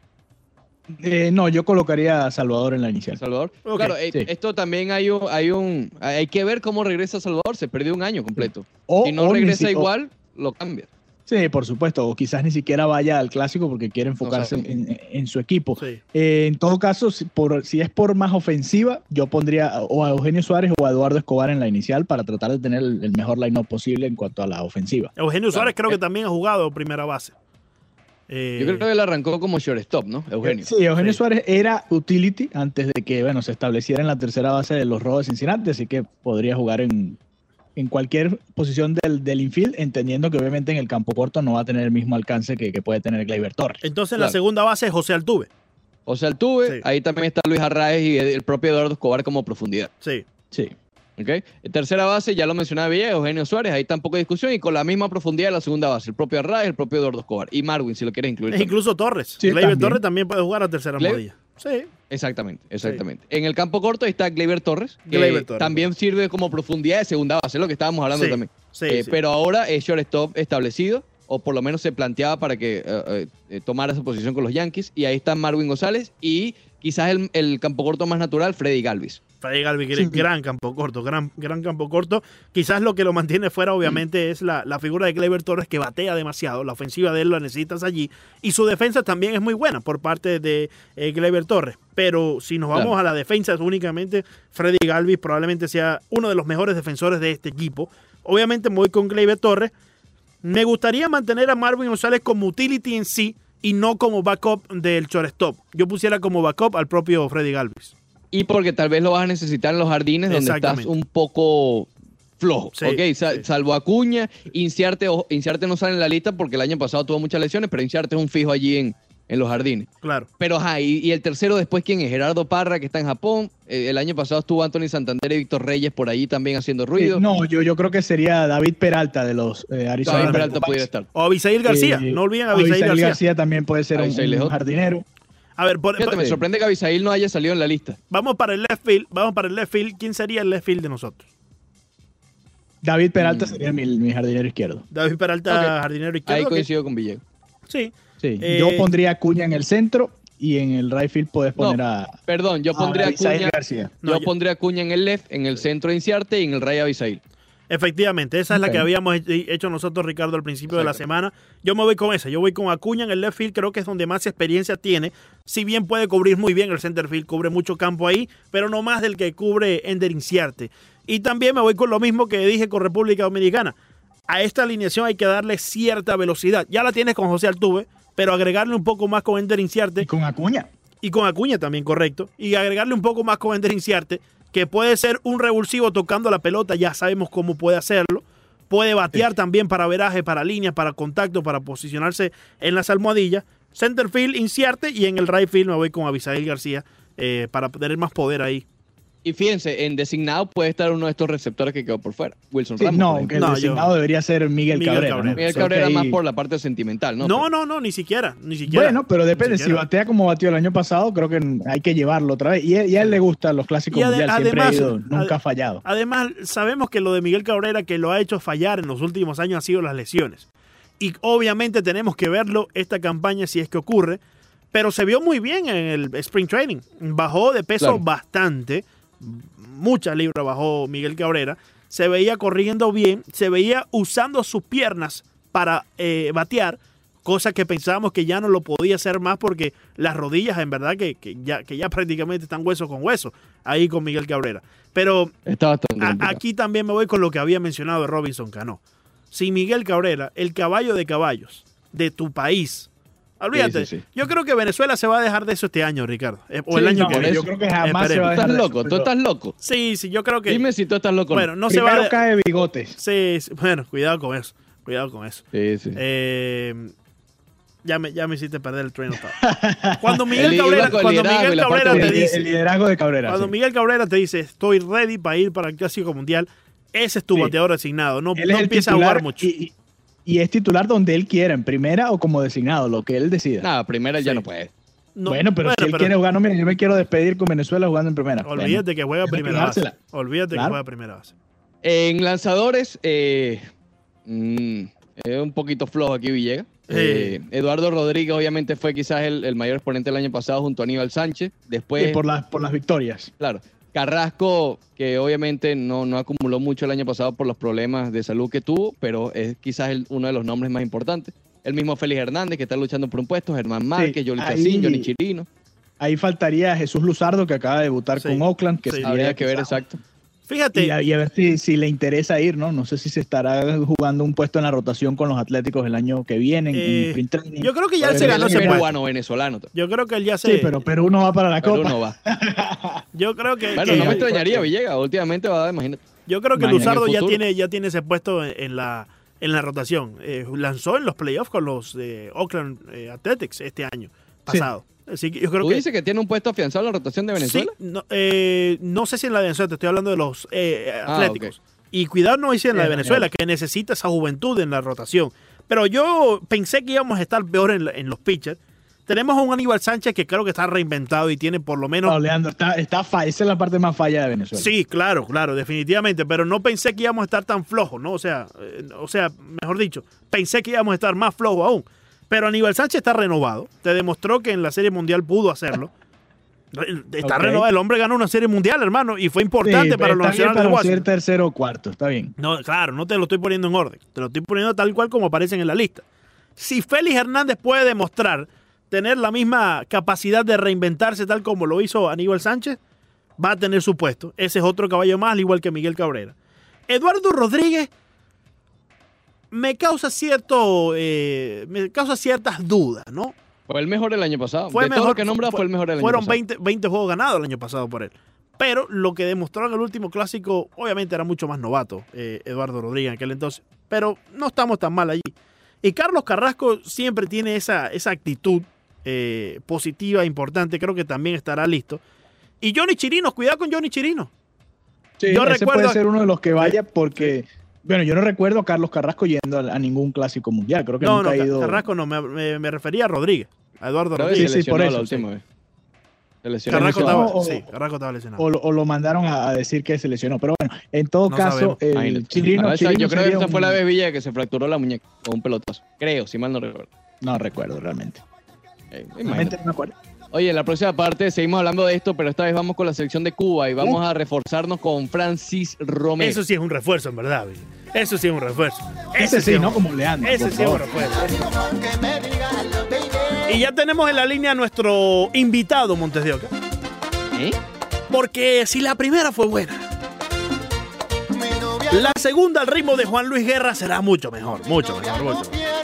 Eh, no, yo colocaría a Salvador en la inicial. Salvador. Claro, eh, sí. esto también hay un, hay un, hay que ver cómo regresa Salvador. Se perdió un año completo. O- si no regresa si- o- igual, lo cambia. Sí, por supuesto. O quizás ni siquiera vaya al clásico porque quiere enfocarse en, en su equipo. Sí. Eh, en todo caso, si, por, si es por más ofensiva, yo pondría o a Eugenio Suárez o a Eduardo Escobar en la inicial para tratar de tener el, el mejor line-up posible en cuanto a la ofensiva. Eugenio Claro. Suárez creo que también ha jugado primera base. Eh, Yo creo que él arrancó como shortstop, ¿no? Eugenio. Sí, Eugenio Sí. Suárez era utility antes de que bueno, se estableciera en la tercera base de los Rojos de Cincinnati, así que podría jugar en, en cualquier posición del, del infield, entendiendo que obviamente en el campo corto no va a tener el mismo alcance que, que puede tener Gleyber Torres. Entonces la segunda base es José Altuve. O sea, el tuve, Sí. ahí también está Luis Arraez y el propio Eduardo Escobar como profundidad. Sí. Sí. ¿Ok? En tercera base, ya lo mencionaba bien, Eugenio Suárez, ahí tampoco hay discusión, y con la misma profundidad de la segunda base, el propio Arraez, el propio Eduardo Escobar, y Marwin, si lo quieres incluir. Es también. incluso Torres. Sí, Gleyber también. Torres también puede jugar a tercera modilla. Sí. Exactamente, exactamente. En el campo corto está Gleyber Torres, que Gleyber Torres, también sirve como profundidad de segunda base, es lo que estábamos hablando Sí, también. Sí, Eh, sí. Pero ahora es shortstop establecido, o por lo menos se planteaba para que eh, eh, eh, tomara esa posición con los Yankees, y ahí está Marwin González, y quizás el, el campo corto más natural, Freddy Galvis. Freddy Galvis, que Sí. es gran campo corto, gran, gran campo corto. Quizás lo que lo mantiene fuera, obviamente, es la, la figura de Gleyber Torres, que batea demasiado. La ofensiva de él la necesitas allí. Y su defensa también es muy buena por parte de eh, Torres. Pero si nos vamos Claro. a la defensa, únicamente Freddy Galvis probablemente sea uno de los mejores defensores de este equipo. Obviamente me voy con Gleyber Torres. Me gustaría mantener a Marvin González como utility en sí y no como backup del shortstop. Yo pusiera como backup al propio Freddy Galvis. Y porque tal vez lo vas a necesitar en los jardines donde estás un poco flojo. Sí, ok, Sa- sí. salvo Acuña, Inciarte, o- Inciarte no sale en la lista porque el año pasado tuvo muchas lesiones, pero Inciarte es un fijo allí en, en los jardines. Claro. Pero ajá, y, y el tercero después, ¿quién es? Gerardo Parra, que está en Japón. Eh, el año pasado estuvo Anthony Santander y Víctor Reyes por ahí también haciendo ruido. Eh, no, yo, yo creo que sería David Peralta de los eh, Arizona David Peralta pudiera estar. O Abisail García. Eh, no olviden a Abisail Abisail García. también puede ser un, jardinero. A ver, por- Fíjate, me sorprende que Abisail no haya salido en la lista. vamos para el left field. Vamos para el left field. ¿Quién sería el left field de nosotros? David Peralta Mm. sería mi, mi jardinero izquierdo. David Peralta, jardinero Ahí izquierdo. que- coincido con Villegas. Sí. Sí. Eh, yo pondría a Cuña en el centro y en el right field puedes No, poner a, Perdón, yo a pondría a Abisail Acuña, García. No, yo yo- pondría a Acuña en el left, en el centro de Inciarte y en el Rey Abisail. Efectivamente, esa es la que habíamos he- hecho nosotros, Ricardo, al principio de la semana. Yo me voy con esa. Yo voy con Acuña en el left field. Creo que es donde más experiencia tiene. Si bien puede cubrir muy bien el center field, cubre mucho campo ahí, pero no más del que cubre Ender Inciarte. Y también me voy con lo mismo que dije con República Dominicana. A esta alineación hay que darle cierta velocidad. Ya la tienes con José Altuve, pero agregarle un poco más con Ender Inciarte Y con Acuña. y con Acuña también, correcto. Y agregarle un poco más con Ender Inciarte, que puede ser un revulsivo tocando la pelota, ya sabemos cómo puede hacerlo. Puede batear también para veraje, para líneas, para contacto, para posicionarse en las almohadillas. Center field, Inciarte y en el right field me voy con Abisail García eh, para tener más poder ahí. Y fíjense, en designado puede estar uno de estos receptores que quedó por fuera. Wilson Sí, Ramos. no, que el No, yo- designado debería ser Miguel, Miguel Cabrera. Cabrera. ¿no? Miguel Cabrera más por la parte sentimental, ¿no? No, no, no, ni siquiera, ni siquiera. Bueno, pero depende. Si batea como batió el año pasado, creo que hay que llevarlo otra vez. Y, a- y a él le gustan los clásicos ade- mundiales. Siempre además- ha ido, nunca ha fallado. Además, sabemos que lo de Miguel Cabrera que lo ha hecho fallar en los últimos años ha sido las lesiones. Y obviamente tenemos que verlo esta campaña si es que ocurre. Pero se vio muy bien en el Spring Training. Bajó de peso Claro. bastante. Muchas libras bajó Miguel Cabrera. Se veía corriendo bien. Se veía usando sus piernas para eh, batear. Cosa que pensábamos que ya no lo podía hacer más porque las rodillas en verdad que, que ya, que ya prácticamente están hueso con hueso ahí con Miguel Cabrera. Pero a- aquí también me voy con lo que había mencionado de Robinson Cano. Si Miguel Cabrera, el caballo de caballos de tu país, olvídate, sí, sí. yo creo que Venezuela se va a dejar de eso este año, Ricardo. Eh, o el Sí, año no, que viene. yo creo que jamás se va a Tú dejar estás de loco, eso, tú pero estás loco. Sí, sí, yo creo que. Dime si tú estás loco. no. bueno, no se va Primero a. cae bigotes. Sí, sí, bueno, cuidado con eso. Cuidado con eso. Sí, sí. Eh, ya, me, ya me hiciste perder el tren. (laughs) Cuando Miguel El Cabrera, cuando Miguel Cabrera te dice. el liderazgo de Cabrera. Cuando sí. Miguel Cabrera te dice, estoy ready para ir para el Clásico Mundial, ese es tu Sí. bateador designado. No, no empieza a jugar mucho. Y, y- es titular donde él quiera, en primera o como designado, lo que él decida. Nada, primera ya no puede. No, bueno, pero si él quiere jugar, no, mira, yo me quiero despedir con Venezuela jugando en primera. Bueno, Olvídate que juega que primera base. Olvídate que Claro. juega primera base. En lanzadores, eh, mm, Es un poquito flojo aquí Villegas. Sí. Eh, Eduardo Rodríguez obviamente fue quizás el, el mayor exponente el año pasado junto a Aníbal Sánchez. Después, Sí, por, las, por las victorias. claro, Carrasco, que obviamente no, no acumuló mucho el año pasado por los problemas de salud que tuvo, pero es quizás el- uno de los nombres más importantes. El mismo Félix Hernández, que está luchando por un puesto, Germán Márquez, Yoli ahí- Chacín, Johnny Chirino. Ahí faltaría Jesús Luzardo, que acaba de debutar Sí. con Oakland, que Sí. Habría que ver exacto. Fíjate, Y a, y a ver si, si le interesa ir, ¿no? No sé si se estará jugando un puesto en la rotación con los Atléticos el año que viene en, en Eh, training. yo creo que ya él se ganó ese peruano venezolano. yo creo que él ya se. Sí, pero Perú no va para la Perú Copa. no va. (laughs) Yo creo que. Bueno, que- no me extrañaría, Villegas. Últimamente va, imagínate. Yo creo que Imagina, Luzardo ya tiene, ya tiene ese puesto en, en la, en la rotación. Eh, lanzó en los playoffs con los de Oakland eh, Athletics este año pasado. Así que yo creo ¿Tú que. dices que tiene un puesto afianzado en la rotación de Venezuela? Sí, no, eh, no sé si en la de Venezuela, te estoy hablando de los eh, Ah, Atléticos. Y cuidado no dice en la de Venezuela, que necesita esa juventud en la rotación. Pero yo pensé que íbamos a estar peor en, la- en los pitchers. Tenemos a un Aníbal Sánchez que creo que está reinventado y tiene por lo menos No, Leandro, está, está fa- esa es la parte más falla de Venezuela. Sí, claro, claro, definitivamente, pero no pensé que íbamos a estar tan flojos, ¿no? O sea, eh, o sea, mejor dicho, pensé que íbamos a estar más flojos aún. Pero Aníbal Sánchez está renovado, te demostró que en la Serie Mundial pudo hacerlo. Está renovado, el hombre ganó una Serie Mundial, hermano, y fue importante Sí, para los nacionales de Washington. tercero o cuarto, está bien. No, claro, no te lo estoy poniendo en orden, te lo estoy poniendo tal cual como aparecen en la lista. Si Félix Hernández puede demostrar tener la misma capacidad de reinventarse tal como lo hizo Aníbal Sánchez, va a tener su puesto. Ese es otro caballo más, al igual que Miguel Cabrera. Eduardo Rodríguez me causa cierto, eh, me causa ciertas dudas, ¿no? Fue el mejor el año pasado. Fue de todo mejor lo que nombra fue, el mejor el año Fueron pasado. 20, 20 juegos ganados el año pasado por él. Pero lo que demostró en el último clásico, obviamente era mucho más novato, eh, Eduardo Rodríguez en aquel entonces. Pero no estamos tan mal allí. Y Carlos Carrasco siempre tiene esa, esa actitud eh, positiva, importante. Creo que también estará listo. Y Johnny Chirino, cuidado con Johnny Chirino. Sí, Yo ese recuerdo- puede ser uno de los que vaya porque, bueno, yo no recuerdo a Carlos Carrasco yendo a, a ningún clásico mundial. Creo que No, nunca no, ha ido. Carrasco no, me, me- me refería a Rodríguez, a Eduardo Creo Rodríguez. Sí, sí, por eso, la última sí. vez. Carrasco estaba, o- sí, Carrasco estaba lesionado. O, lo- o lo mandaron a, a decir que se lesionó. Pero bueno, en todo No caso, sabemos. el Imagínate. Chirino, A veces Chirino yo creo que esa fue la vez Villa que se fracturó la muñeca con un pelotazo. Creo, si mal no recuerdo. No recuerdo realmente. Eh, Realmente no me acuerdo. Oye, en la próxima parte seguimos hablando de esto, pero esta vez vamos con la selección de Cuba y vamos a reforzarnos con Francis Romero. Eso sí es un refuerzo, en verdad. Billy. Eso sí es un refuerzo. Ese sí, es ¿no? Como Leandro. Ese sí es un refuerzo. Y ya tenemos en la línea a nuestro invitado, Montes de Oca. ¿Eh? Porque si la primera fue buena, la segunda al ritmo de Juan Luis Guerra será mucho mejor, mucho mejor, mucho mejor.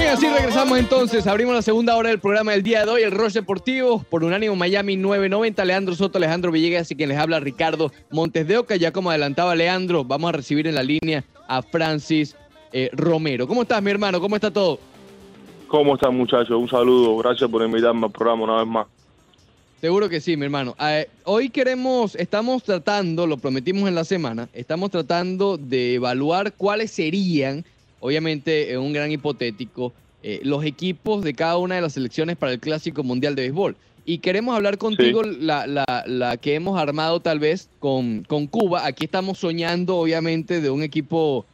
Bien, así regresamos entonces. Abrimos la segunda hora del programa del día de hoy, el Rush Deportivo, por Unánimo Miami 990. Leandro Soto, Alejandro Villegas y quien les habla Ricardo Montes de Oca. Ya como adelantaba Leandro, vamos a recibir en la línea a Francis eh, Romero. ¿Cómo estás, mi hermano? ¿Cómo está todo? ¿Cómo están, muchachos? Un saludo. Gracias por invitarme al programa una vez más. Seguro que sí, mi hermano. Eh, hoy queremos, estamos tratando, lo prometimos en la semana, estamos tratando de evaluar cuáles serían, obviamente, en un gran hipotético, eh, los equipos de cada una de las selecciones para el Clásico Mundial de Béisbol. Y queremos hablar contigo la, la- la que hemos armado tal vez con, con Cuba. Aquí estamos soñando, obviamente, de un equipo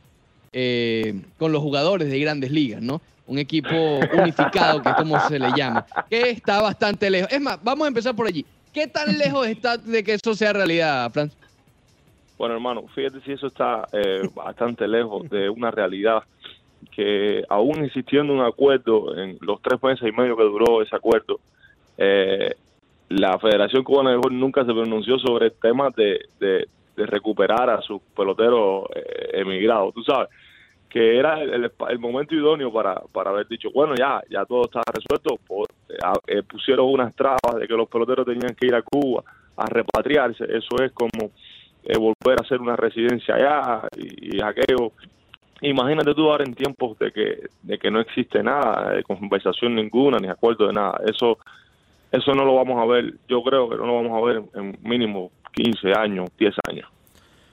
eh, con los jugadores de grandes ligas, ¿no? Un equipo unificado, que es como se le llama, que está bastante lejos. Es más, vamos a empezar por allí. ¿Qué tan lejos está de que eso sea realidad, Franz? Bueno, hermano, fíjate si eso está eh, bastante lejos de una realidad que aún existiendo un acuerdo en los tres meses y medio que duró ese acuerdo, eh, la Federación Cubana de Béisbol nunca se pronunció sobre el tema de, de- de recuperar a sus peloteros eh, emigrados, tú sabes, que era el, momento idóneo para, para haber dicho, bueno, ya, ya todo está resuelto, a- eh, pusieron unas trabas de que los peloteros tenían que ir a Cuba a repatriarse, eso es como eh, volver a hacer una residencia allá y, y aquello. Imagínate tú ahora en tiempos de que, de que no existe nada, de conversación ninguna, ni acuerdo de nada. Eso, eso no lo vamos a ver, yo creo que no lo vamos a ver en, en mínimo 15 años, 10 años.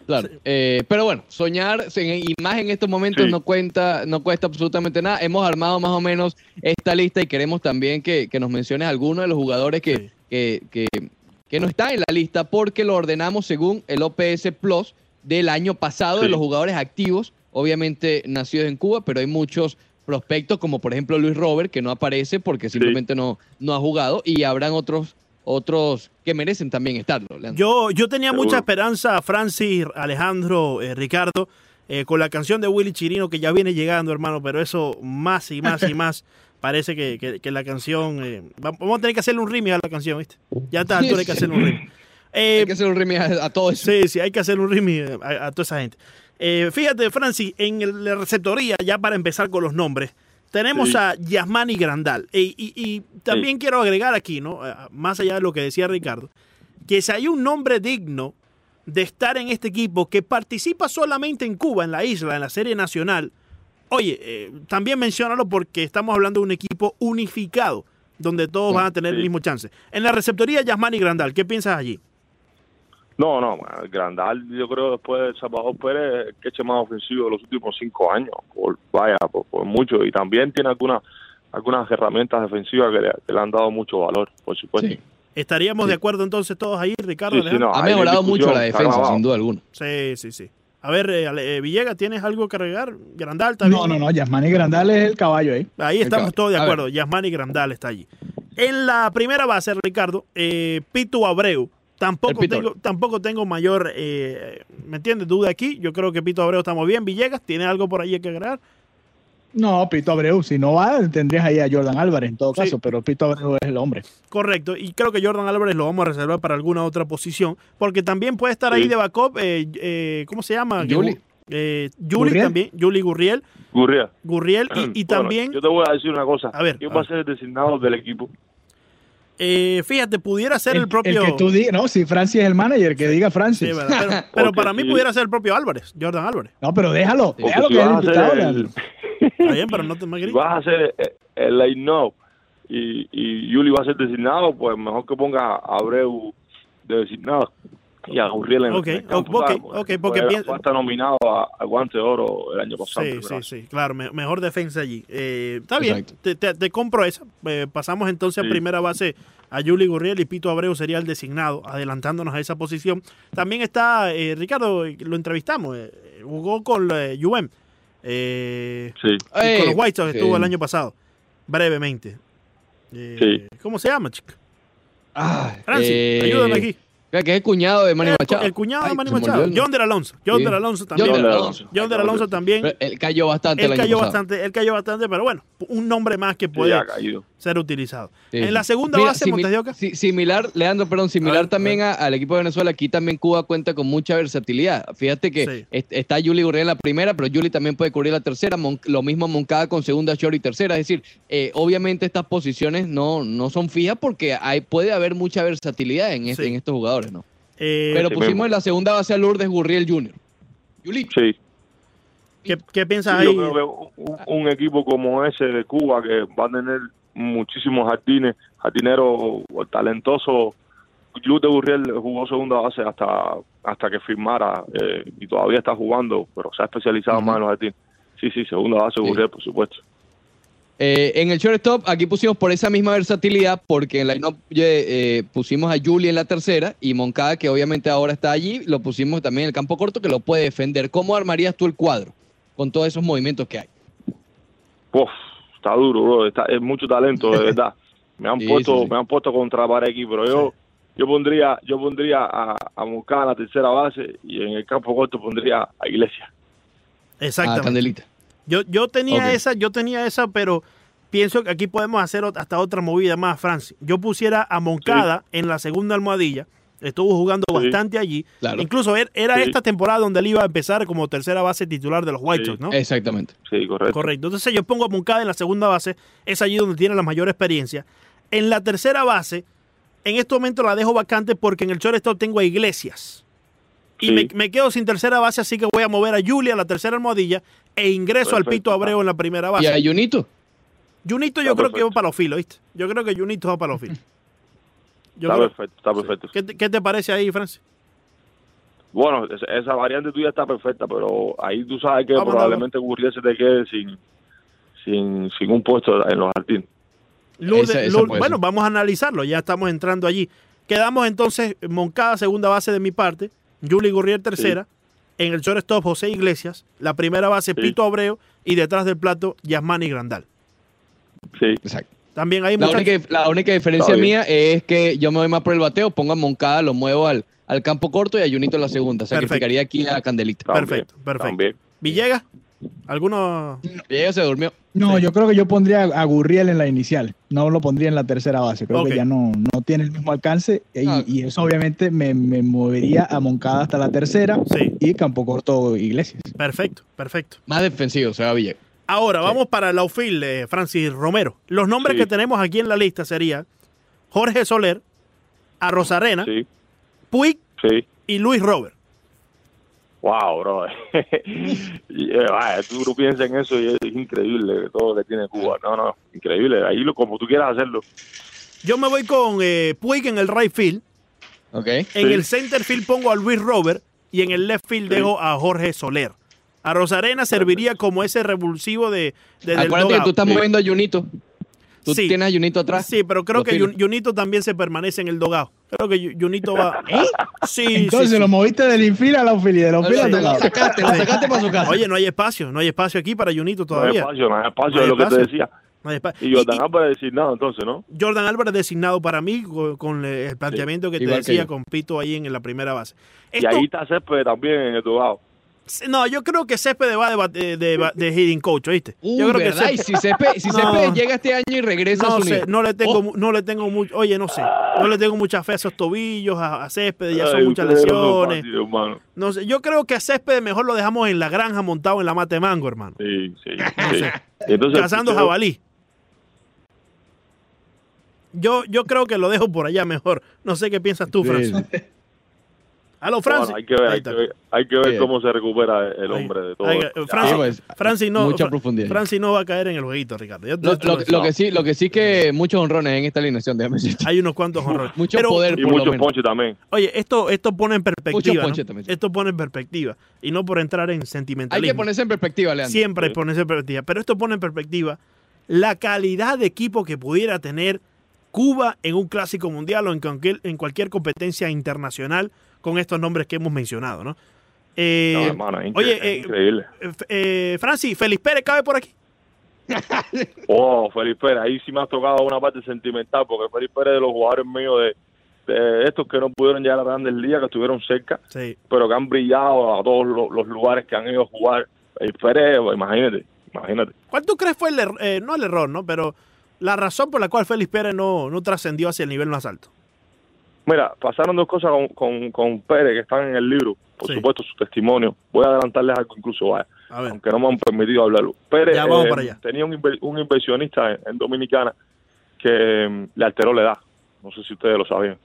Claro. Eh, pero bueno, soñar en- y más en estos momentos Sí. no cuenta, no cuesta absolutamente nada. Hemos armado más o menos esta lista y queremos también que, que nos menciones algunos de los jugadores que, Sí. que, que, que no están en la lista porque lo ordenamos según el OPS Plus del año pasado de los jugadores activos obviamente nacidos en Cuba, pero hay muchos prospectos como por ejemplo Luis Robert que no aparece porque simplemente no, no ha jugado y habrán otros otros que merecen también estarlo. Leandro. Yo, yo tenía Seguro. mucha esperanza, Francis, Alejandro, eh, Ricardo, eh, con la canción de Willy Chirino que ya viene llegando, hermano, pero eso más y más y (laughs) más parece que, que- que la canción... eh, va- vamos a tener que hacerle un remix a la canción, ¿viste? Ya esta altura hay que hacerle un remix. Eh, (laughs) Hay que hacer un remix a, a todo eso. Sí, sí, hay que hacer un remix a, a toda esa gente. Eh, fíjate, Francis, en la receptoría, ya para empezar con los nombres, tenemos Sí. a Yasmani Grandal. Y, y- y también quiero agregar aquí, ¿no? Eh, Más allá de lo que decía Ricardo, que si hay un nombre digno de estar en este equipo que participa solamente en Cuba, en la isla, en la serie nacional, oye, eh, también menciónalo porque estamos hablando de un equipo unificado, donde todos van a tener el mismo chance. En la receptoría, Yasmani Grandal, ¿qué piensas allí? No, no, el Grandal, yo creo después de Salvador Pérez, el que eche más ofensivo de los últimos cinco años, por, vaya, por, por mucho. Y también tiene algunas algunas herramientas defensivas que le, que le han dado mucho valor, por supuesto. Sí. ¿Estaríamos Sí. de acuerdo entonces todos ahí, Ricardo? Sí, no, Ha mejorado mucho la defensa, sin duda alguna. sí, sí, sí. A ver, eh, eh, Villegas, ¿tienes algo que agregar? Grandal, ¿está bien? No, no, no, Yasmani Grandal es el caballo ahí. Ahí estamos caballo. todos de acuerdo. Yasmani Grandal está allí. En la primera base, Ricardo, eh, Pito Abreu. Tampoco tengo, tampoco tengo mayor, eh, ¿me entiendes? Duda aquí. Yo creo que Pito Abreu estamos bien. Villegas, ¿tiene algo por ahí que agregar? No, Pito Abreu, si no va, tendrías ahí a Jordan Álvarez en todo Sí. caso, pero Pito Abreu es el hombre. Correcto. Y creo que Jordan Álvarez lo vamos a reservar para alguna otra posición. Porque también puede estar ahí de backup, eh, eh, ¿cómo se llama? Yuli. Eh, Gurriel. también. Yuli Gurriel. Gurria. Gurriel. Y, y (clears throat) Bueno, también... Yo te voy a decir una cosa. A ver, ¿Quién a va ver. a ser el designado del equipo? Eh, fíjate, pudiera ser el, propio. que tú digas, no, si Francis es el manager, que diga Francis. Pero, (laughs) para mí sí. pudiera ser el propio Álvarez, Jordan Álvarez. no, pero déjalo, Porque déjalo si que es el vas a invitado. hacer Leandro. el, Está bien, pero no te me grites. vas a hacer el, el line-up y, y Yuli va a ser designado, pues mejor que ponga a Abreu de designado y a Gurriel en el campo, ok, ¿sabes? ok, porque hasta nominado a, a Guante de Oro el año pasado. Sí, sí, sí, claro, me- mejor defensa allí. Eh, está bien, te, te- te compro esa. Eh, pasamos entonces a primera base a Juli Gurriel y Pito Abreu sería el designado, adelantándonos a esa posición. También está eh, Ricardo, lo entrevistamos, eh, jugó con eh, UM. Eh, Sí. y con los White Sox sí. estuvo el año pasado, brevemente. Eh, Sí. ¿Cómo se llama, chica? Ah, Francis, eh, ayúdame aquí. Que es el cuñado de Manny El, Machado. el cuñado de Ay, Manny se me Machado, John del Alonso. John Sí. del Alonso también. John del del Alonso. John del Alonso también. Pero Él cayó bastante Él el año cayó pasado. bastante, él cayó bastante, pero bueno, un nombre más que puede ser utilizado. Sí. En la segunda Mira, base, simi- si- similar, Leandro, perdón, A similar ver, también a al equipo de Venezuela. Aquí también Cuba cuenta con mucha versatilidad. Fíjate que Sí. est- está Juli Gurriel en la primera, pero Juli también puede cubrir la tercera. Mon- lo mismo Moncada con segunda, short y tercera. Es decir, eh, obviamente estas posiciones no, no son fijas porque hay, puede haber mucha versatilidad en, este- Sí. en estos jugadores, ¿no? Eh, Pero pusimos en la segunda base a Lourdes Gurriel Jr. Juli. Sí. ¿Qué, qué piensas Sí, ahí? yo creo que un, un equipo como ese de Cuba que va a tener muchísimos jardines, jardineros talentosos. Luz de Gurriel jugó segunda base hasta hasta que firmara eh, y todavía está jugando, pero se ha especializado más en los jardines. Sí, sí, segunda base Sí. Gurriel, por supuesto. Eh, en el shortstop, aquí pusimos por esa misma versatilidad, porque en la line-up, eh, pusimos a Juli en la tercera y Moncada, que obviamente ahora está allí, lo pusimos también en el campo corto, que lo puede defender. ¿Cómo armarías tú el cuadro con todos esos movimientos que hay? Uf, está duro, bro. Está, es mucho talento, de verdad. (laughs) Me han Sí, puesto, sí, sí. me han puesto contra pared aquí, pero yo, yo pondría, yo pondría a, a Moncada en la tercera base y en el campo corto pondría a Iglesias. A Exactamente. Candelita. Yo, yo tenía esa, yo tenía esa, pero pienso que aquí podemos hacer hasta otra movida más, Francis. Yo pusiera a Moncada en la segunda almohadilla. Estuvo jugando Sí. bastante allí. Claro. Incluso er- era Sí. esta temporada donde él iba a empezar como tercera base titular de los White Sí. Sox, ¿no? Exactamente. Sí, correcto. Correcto. Entonces yo pongo a Moncada en la segunda base, es allí donde tiene la mayor experiencia. En la tercera base, en este momento la dejo vacante porque en el shortstop tengo a Iglesias. Y Sí. me, me quedo sin tercera base, así que voy a mover a Julia a la tercera almohadilla e ingreso al. Pito Abreu en la primera ¿Y a base. Junito? Junito yo Está creo que va para los filos, ¿viste? Yo creo que Junito va para los filos. (laughs) Yo está creo- perfecto, está perfecto. ¿Qué, te, qué te parece ahí, Francis? Bueno, esa, esa variante tuya está perfecta, pero ahí tú sabes que Vamos a probablemente Gurriel se te quede sin, sin, sin un puesto en los jardines. Lourdes- Esa- esa Lourdes- puede bueno, vamos a analizarlo, ya estamos entrando allí. Quedamos entonces Moncada, segunda base de mi parte, Juli Gurriel tercera, En el shortstop, José Iglesias. La primera base, Sí. Pito Abreu. Y detrás del plato, Yasmani Grandal. Sí. Exacto. También hay La única, la única diferencia mía es que yo me voy más por el bateo, pongo a Moncada, lo muevo al, al campo corto y a Junito en la segunda. Sacrificaría aquí a Candelita. También, Perfecto, perfecto. También. Villegas, ¿alguno? Ella se durmió. No, Sí. yo creo que yo pondría a Gurriel en la inicial. No lo pondría en la tercera base. Creo que ya no, no tiene el mismo alcance. Y, Ah. y eso obviamente me, me movería a Moncada hasta la tercera Sí, y Campo Corto Iglesias. perfecto, perfecto. Más defensivo, se va Villegas. Ahora, vamos para el outfield, eh, Francis Romero. Los nombres Sí. que tenemos aquí en la lista serían Jorge Soler, a Rosarena, Sí, Puig sí. y Luis Robert. Wow, bro. (laughs) eh, vaya, tú no piensas en eso y es, increíble todo lo que tiene Cuba. No, no, increíble. Ahí lo, como tú quieras hacerlo. Yo me voy con eh, Puig en el right field. ¿Ok? En Sí. el center field pongo a Luis Robert y en el left field Sí. dejo a Jorge Soler. A Rosarena serviría como ese revulsivo de, de Acuérdate que tú estás moviendo a Junito. Tú Sí. tienes a Junito atrás. Sí, pero creo Los que Junito también se permanece en el dogado. Creo que Junito va. Sí, sí, Entonces sí. lo moviste del infil a la y del outfield Lo sacaste, lo sacaste para su casa. Oye, no hay espacio, no hay espacio aquí para Junito No hay todavía. espacio, no hay espacio No hay de lo que espacio. te decía. No hay espa- Y Jordan y Álvarez decir nada, entonces, ¿no? Jordan Álvarez designado para mí con, con el planteamiento que te igual decía con Pito ahí en la primera base. Y ahí está Césped también en el dogado. No, yo creo que Céspedes va de, de, de, de hitting coach, ¿oíste? Uh, yo creo que Céspedes- si Cepe, si (laughs) No. Cepe llega este año y regresa a no su sé, no le tengo, Oh. no le tengo mucho, oye, no sé, no le tengo mucha fe a esos tobillos, a, a Céspedes, ya son muchas no lesiones. No sé, yo creo que a Céspedes mejor lo dejamos en la granja montado en la mate mango, hermano. Sí, sí. (laughs) Sí. sé. Y entonces, Cazando jabalí. Yo, yo creo que lo dejo por allá mejor. No sé qué piensas tú, Sí, Francis. Bueno, hay que ver, Ahí hay está. que ver, hay que ver Sí. cómo se recupera el Ahí. hombre de todo. Esto. eh, Francis, pues, Francis no, mucha profundidad. Francis no va a caer en el jueguito, Ricardo. Yo- Lo, lo- lo lo que sí, lo que sí que muchos honrones en esta alineación, déjame decirte. Hay unos cuantos (laughs) honrones. Mucho Pero, poder Y por lo muchos menos. ponches también. Oye, esto, esto pone en perspectiva. ¿no? ponche también. Esto pone en perspectiva. Y no por entrar en Hay sentimentalismo. que ponerse en perspectiva, Leandro. Siempre Sí. ponerse en perspectiva. Pero esto pone en perspectiva la calidad de equipo que pudiera tener Cuba en un clásico mundial o en cualquier, en cualquier competencia internacional con estos nombres que hemos mencionado, ¿no? Eh, No, hermano, es oye, es eh, increíble. eh, eh, Francis, Félix Pérez cabe por aquí. (laughs) Oh, Felipe Pérez, ahí sí me has tocado una parte sentimental, porque Felipe Pérez es de los jugadores míos de, de estos que no pudieron llegar a grandes ligas, que estuvieron cerca, Sí. pero que han brillado a todos los, los lugares que han ido a jugar. Pérez, imagínate, imagínate. ¿Cuál tú crees fue el error? eh, no el error, ¿no? Pero la razón por la cual Félix Pérez no, no trascendió hacia el nivel más alto. Mira, pasaron dos cosas con, con, con Pérez que están en el libro, por Sí. supuesto su testimonio. Voy a adelantarles algo incluso, vaya, A ver. aunque no me han permitido hablarlo. Pérez Ya, vamos eh, para allá. tenía un, un inversionista en, en Dominicana que mm, le alteró la edad. No sé si ustedes lo sabían.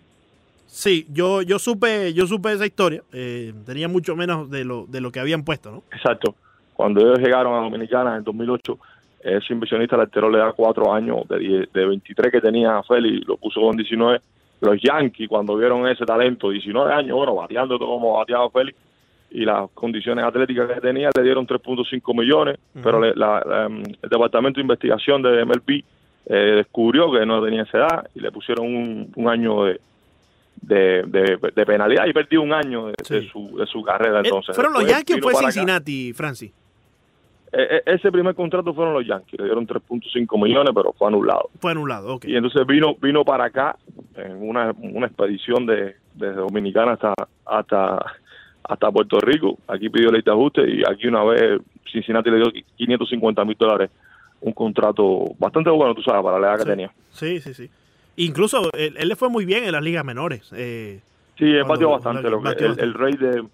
Sí, yo, yo supe, yo supe esa historia. eh, tenía mucho menos de lo, de lo que habían puesto, ¿no? Exacto. Cuando ellos llegaron a Dominicana en 2008, ese inversionista le alteró le da cuatro años, de, 10 de 23 que tenía Félix, lo puso con 19. Los Yankees, cuando vieron ese talento, 19 años, bueno, bateando todo como bateaba Félix, y las condiciones atléticas que tenía, le dieron 3.5 millones, Ujú. pero le- la- la, um, el Departamento de Investigación de MLB eh, descubrió que no tenía esa edad y le pusieron un, un año de, de, de- de penalidad y perdió un año de, Sí. su, de su carrera Eh, entonces. ¿Fueron los Yankees o fue. Cincinnati, Francis? E- e- ese primer contrato fueron los Yankees, le dieron 3.5 millones, pero fue anulado. Fue anulado, ok. Y entonces vino vino para acá en una, una expedición de, desde Dominicana hasta hasta hasta Puerto Rico. Aquí pidió ley de ajuste y aquí una vez Cincinnati le dio 550 mil dólares, un contrato bastante bueno, tú sabes, para la edad que tenía. Sí, sí, sí. Incluso él, él le fue muy bien en las ligas menores. eh, Sí, él batió bastante. Lo que, batió el, el rey de,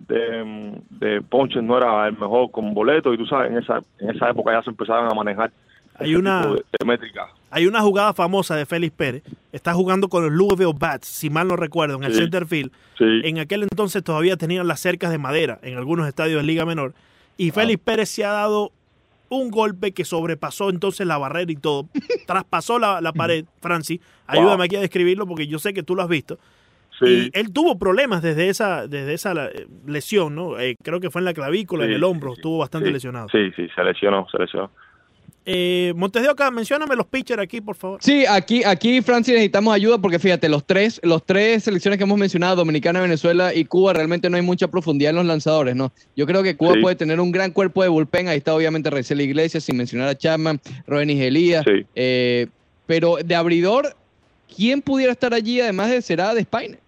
de, de Ponches no era el mejor con boleto y tú sabes, en esa, en esa época ya se empezaban a manejar Hay una- tipo de, de métricas. hay una jugada famosa de Félix Pérez. Está jugando con los Louisville Bats, si mal no recuerdo, en el center field. Sí. En aquel entonces todavía tenían las cercas de madera en algunos estadios de Liga Menor. Y Félix Pérez se ha dado un golpe que sobrepasó entonces la barrera y todo. (laughs) Traspasó la, la pared, Francis. Ayúdame Wow. aquí a describirlo porque yo sé que tú lo has visto. Sí. Y él tuvo problemas desde esa, desde esa eh, lesión, ¿no? Eh, creo que fue en la clavícula, en el hombro, sí, estuvo bastante sí, lesionado. Sí, sí, se lesionó, se lesionó. Eh, Montes de Oca, mencióname los pitchers aquí, por favor. Sí, aquí, aquí, Francis, necesitamos ayuda porque fíjate, los tres, los tres selecciones que hemos mencionado, Dominicana, Venezuela y Cuba, realmente no hay mucha profundidad en los lanzadores, ¿no? Yo creo que Cuba Sí. puede tener un gran cuerpo de bullpen. Ahí está obviamente Raizel Iglesias, sin mencionar a Chapman, Roenis Elías. Sí. Eh, pero de abridor, ¿quién pudiera estar allí además de será de Spine?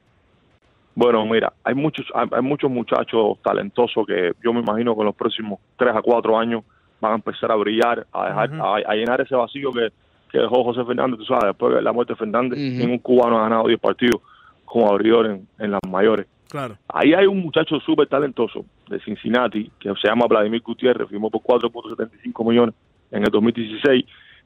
Bueno, mira, hay muchos, hay, muchos muchachos talentosos que yo me imagino que en los próximos tres a cuatro años van a empezar a brillar, a dejar, a, a llenar ese vacío que, que dejó José Fernández, tú sabes, después de la muerte de Fernández, Ujú. ningún cubano ha ganado 10 partidos como abridor en, en las mayores. Claro. Ahí hay un muchacho súper talentoso de Cincinnati que se llama Vladimir Gutiérrez, firmó por 4.75 millones en el 2016.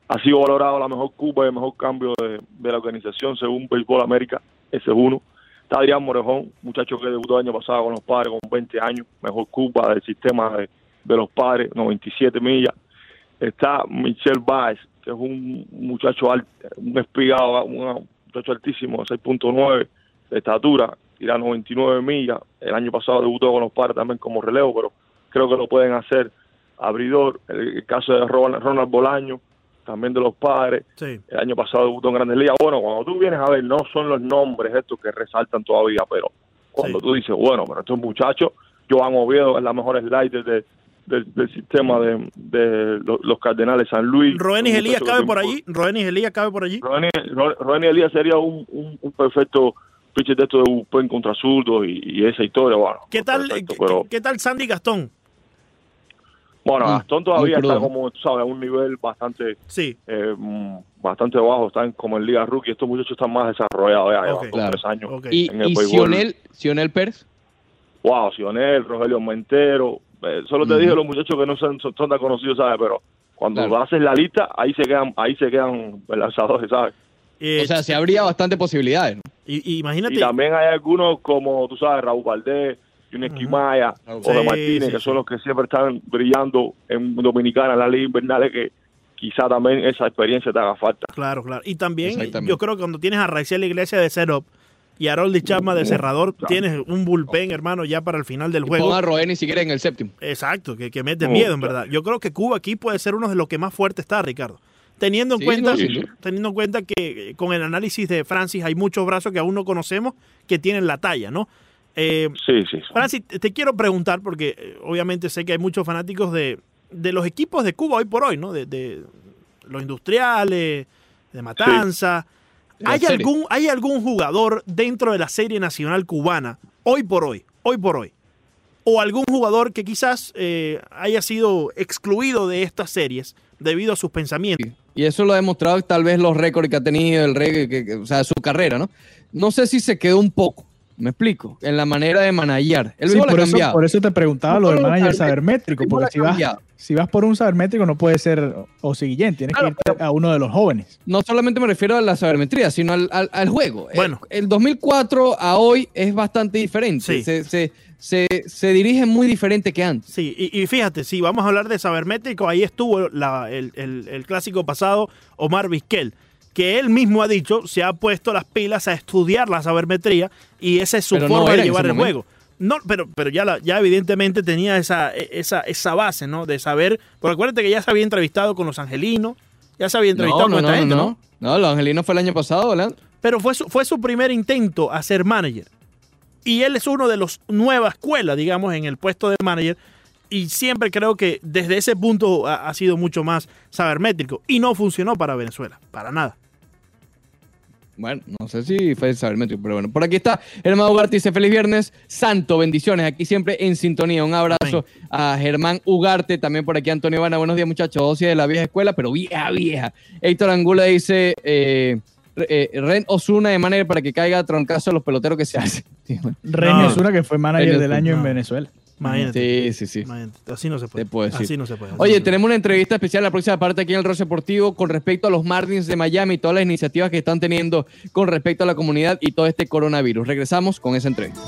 Ha sido valorado la mejor Cuba y el mejor cambio de, de la organización según Béisbol América, ese es uno. Está Adrián Morejón, muchacho que debutó el año pasado con los padres con 20 años, mejor Cuba del sistema de, de los padres, 97 millas. Está Michel Baez, que es un muchacho alto, un espigado, un muchacho altísimo, 6.9 de estatura, tira 99 millas. El año pasado debutó con los padres también como relevo, pero creo que lo pueden hacer abridor. El, el caso de Ronald, Ronald Bolaño, también de los padres. Sí. El año pasado debutó en Grandes Ligas. Bueno, cuando tú vienes a ver, no son los nombres estos que resaltan todavía, pero cuando Sí. tú dices, bueno, pero estos muchachos, Joan Oviedo es la mejor slider de, del- del sistema de, de los, los Cardenales San Luis. Roenis Elías cabe por allí. Roenis Elías cabe por allí. Roenis Ro- Roenis Elías sería un, un, un perfecto pitcher de esto de bullpen contra zurdos y, y esa historia, bueno. ¿Qué tal, perfecto, qué- pero, qué tal Sandy Gastón? Bueno, Mm, Gastón todavía muy está como, tú sabes, a un nivel bastante Sí. eh, mm, bastante bajo, están como en Liga Rookie. Estos muchachos están más desarrollados ya, llevan Ok. dos, Claro. tres años. Ok. Y, En el y. Sionel, Sionel Pérez. Wow, Sionel, Rogelio Mentero. eh, solo te dije los muchachos que no son, son, son tan conocidos, ¿sabes? Pero cuando Claro. haces la lista, ahí se quedan, ahí se quedan lanzadores, ¿sabes? Eh, O sea, se habría bastante posibilidades, ¿no? y- y imagínate. Y también hay algunos como, tú sabes, Raúl Valdés, Junior Ujú. Quimaya, Raúl. Jorge Sí, Martínez, sí, que sí. son los que siempre están brillando en Dominicana, en la Liga Invernales, que quizá también esa experiencia te haga falta. Claro, claro. Y también yo creo que cuando tienes a Raizel Iglesias de setup y a Roldy Chapman de cerrador, tienes un bullpen, hermano, ya para el final del Y juego. Pon a Roenis si quiere en el séptimo. Exacto, que, que mete No, miedo, en claro. verdad. Yo creo que Cuba aquí puede ser uno de los que más fuerte está, Ricardo. Teniendo en Sí, cuenta, no, teniendo en cuenta que con el análisis de Francis hay muchos brazos que aún no conocemos que tienen la talla, ¿no? Eh, Sí, sí. Francis, te quiero preguntar, porque eh, obviamente sé que hay muchos fanáticos de, de los equipos de Cuba hoy por hoy, ¿no? De, de los industriales, de Matanza. ¿Hay serie. algún, ¿Hay algún jugador dentro de la serie nacional cubana, hoy por hoy, hoy por hoy? O algún jugador que quizás eh, haya sido excluido de estas series debido a sus pensamientos. Y eso lo ha demostrado tal vez los récords que ha tenido, el que- que- o sea, su carrera, ¿no? No sé si se quedó un poco, me explico, en la manera de manallar. El Sí, ha por, eso, por eso te preguntaba lo del No, no, manager sabermétrico, porque si vas, cambiado. si vas por un sabermétrico no puede ser o siguiente, tienes Claro, que irte a uno de los jóvenes. No solamente me refiero a la sabermetría, sino al, al- al juego. Bueno. El, el 2004 a hoy es bastante diferente. Sí. Se, se, se, se dirige muy diferente que antes. Sí, y, y fíjate, si vamos a hablar de sabermétrico, ahí estuvo la- el, el- el clásico pasado Omar Vizquel, que él mismo ha dicho, se ha puesto las pilas a estudiar la sabermetría y esa es su Pero forma de llevar el momento. juego. No, pero, pero ya, la- ya evidentemente tenía esa, esa, esa base, ¿no? De saber, porque acuérdate que ya se había entrevistado con los angelinos, ya se había entrevistado No, no, con esta no, gente, no. No, los angelinos fue el año pasado, ¿verdad? Pero fue su, fue su primer intento a ser manager. Y él es uno de los nueva escuela, digamos, en el puesto de manager. Y siempre creo que desde ese punto ha, ha sido mucho más sabermétrico. Y no funcionó para Venezuela, para nada. Bueno, no sé si fue sabermétrico, pero bueno. Por aquí está Germán Ugarte, dice feliz viernes, santo, bendiciones, aquí siempre en sintonía. Un abrazo a Germán Ugarte, también por aquí Antonio Ivana, buenos días muchachos, Osi de la vieja escuela, pero vieja, vieja. Héctor Angula dice, eh, eh, Ren Osuna de manera para que caiga a troncazo a los peloteros que se hacen. (laughs) No. Osuna, que fue manager del Osuna, año en. Venezuela. Imagínate. Sí, sí, sí. Imagínate. Así no se puede. Así no se puede. Oye, no tenemos una entrevista especial la próxima parte aquí en el Rose Deportivo con respecto a los Marlins de Miami y todas las iniciativas que están teniendo con respecto a la comunidad y todo este coronavirus. Regresamos con esa entrevista.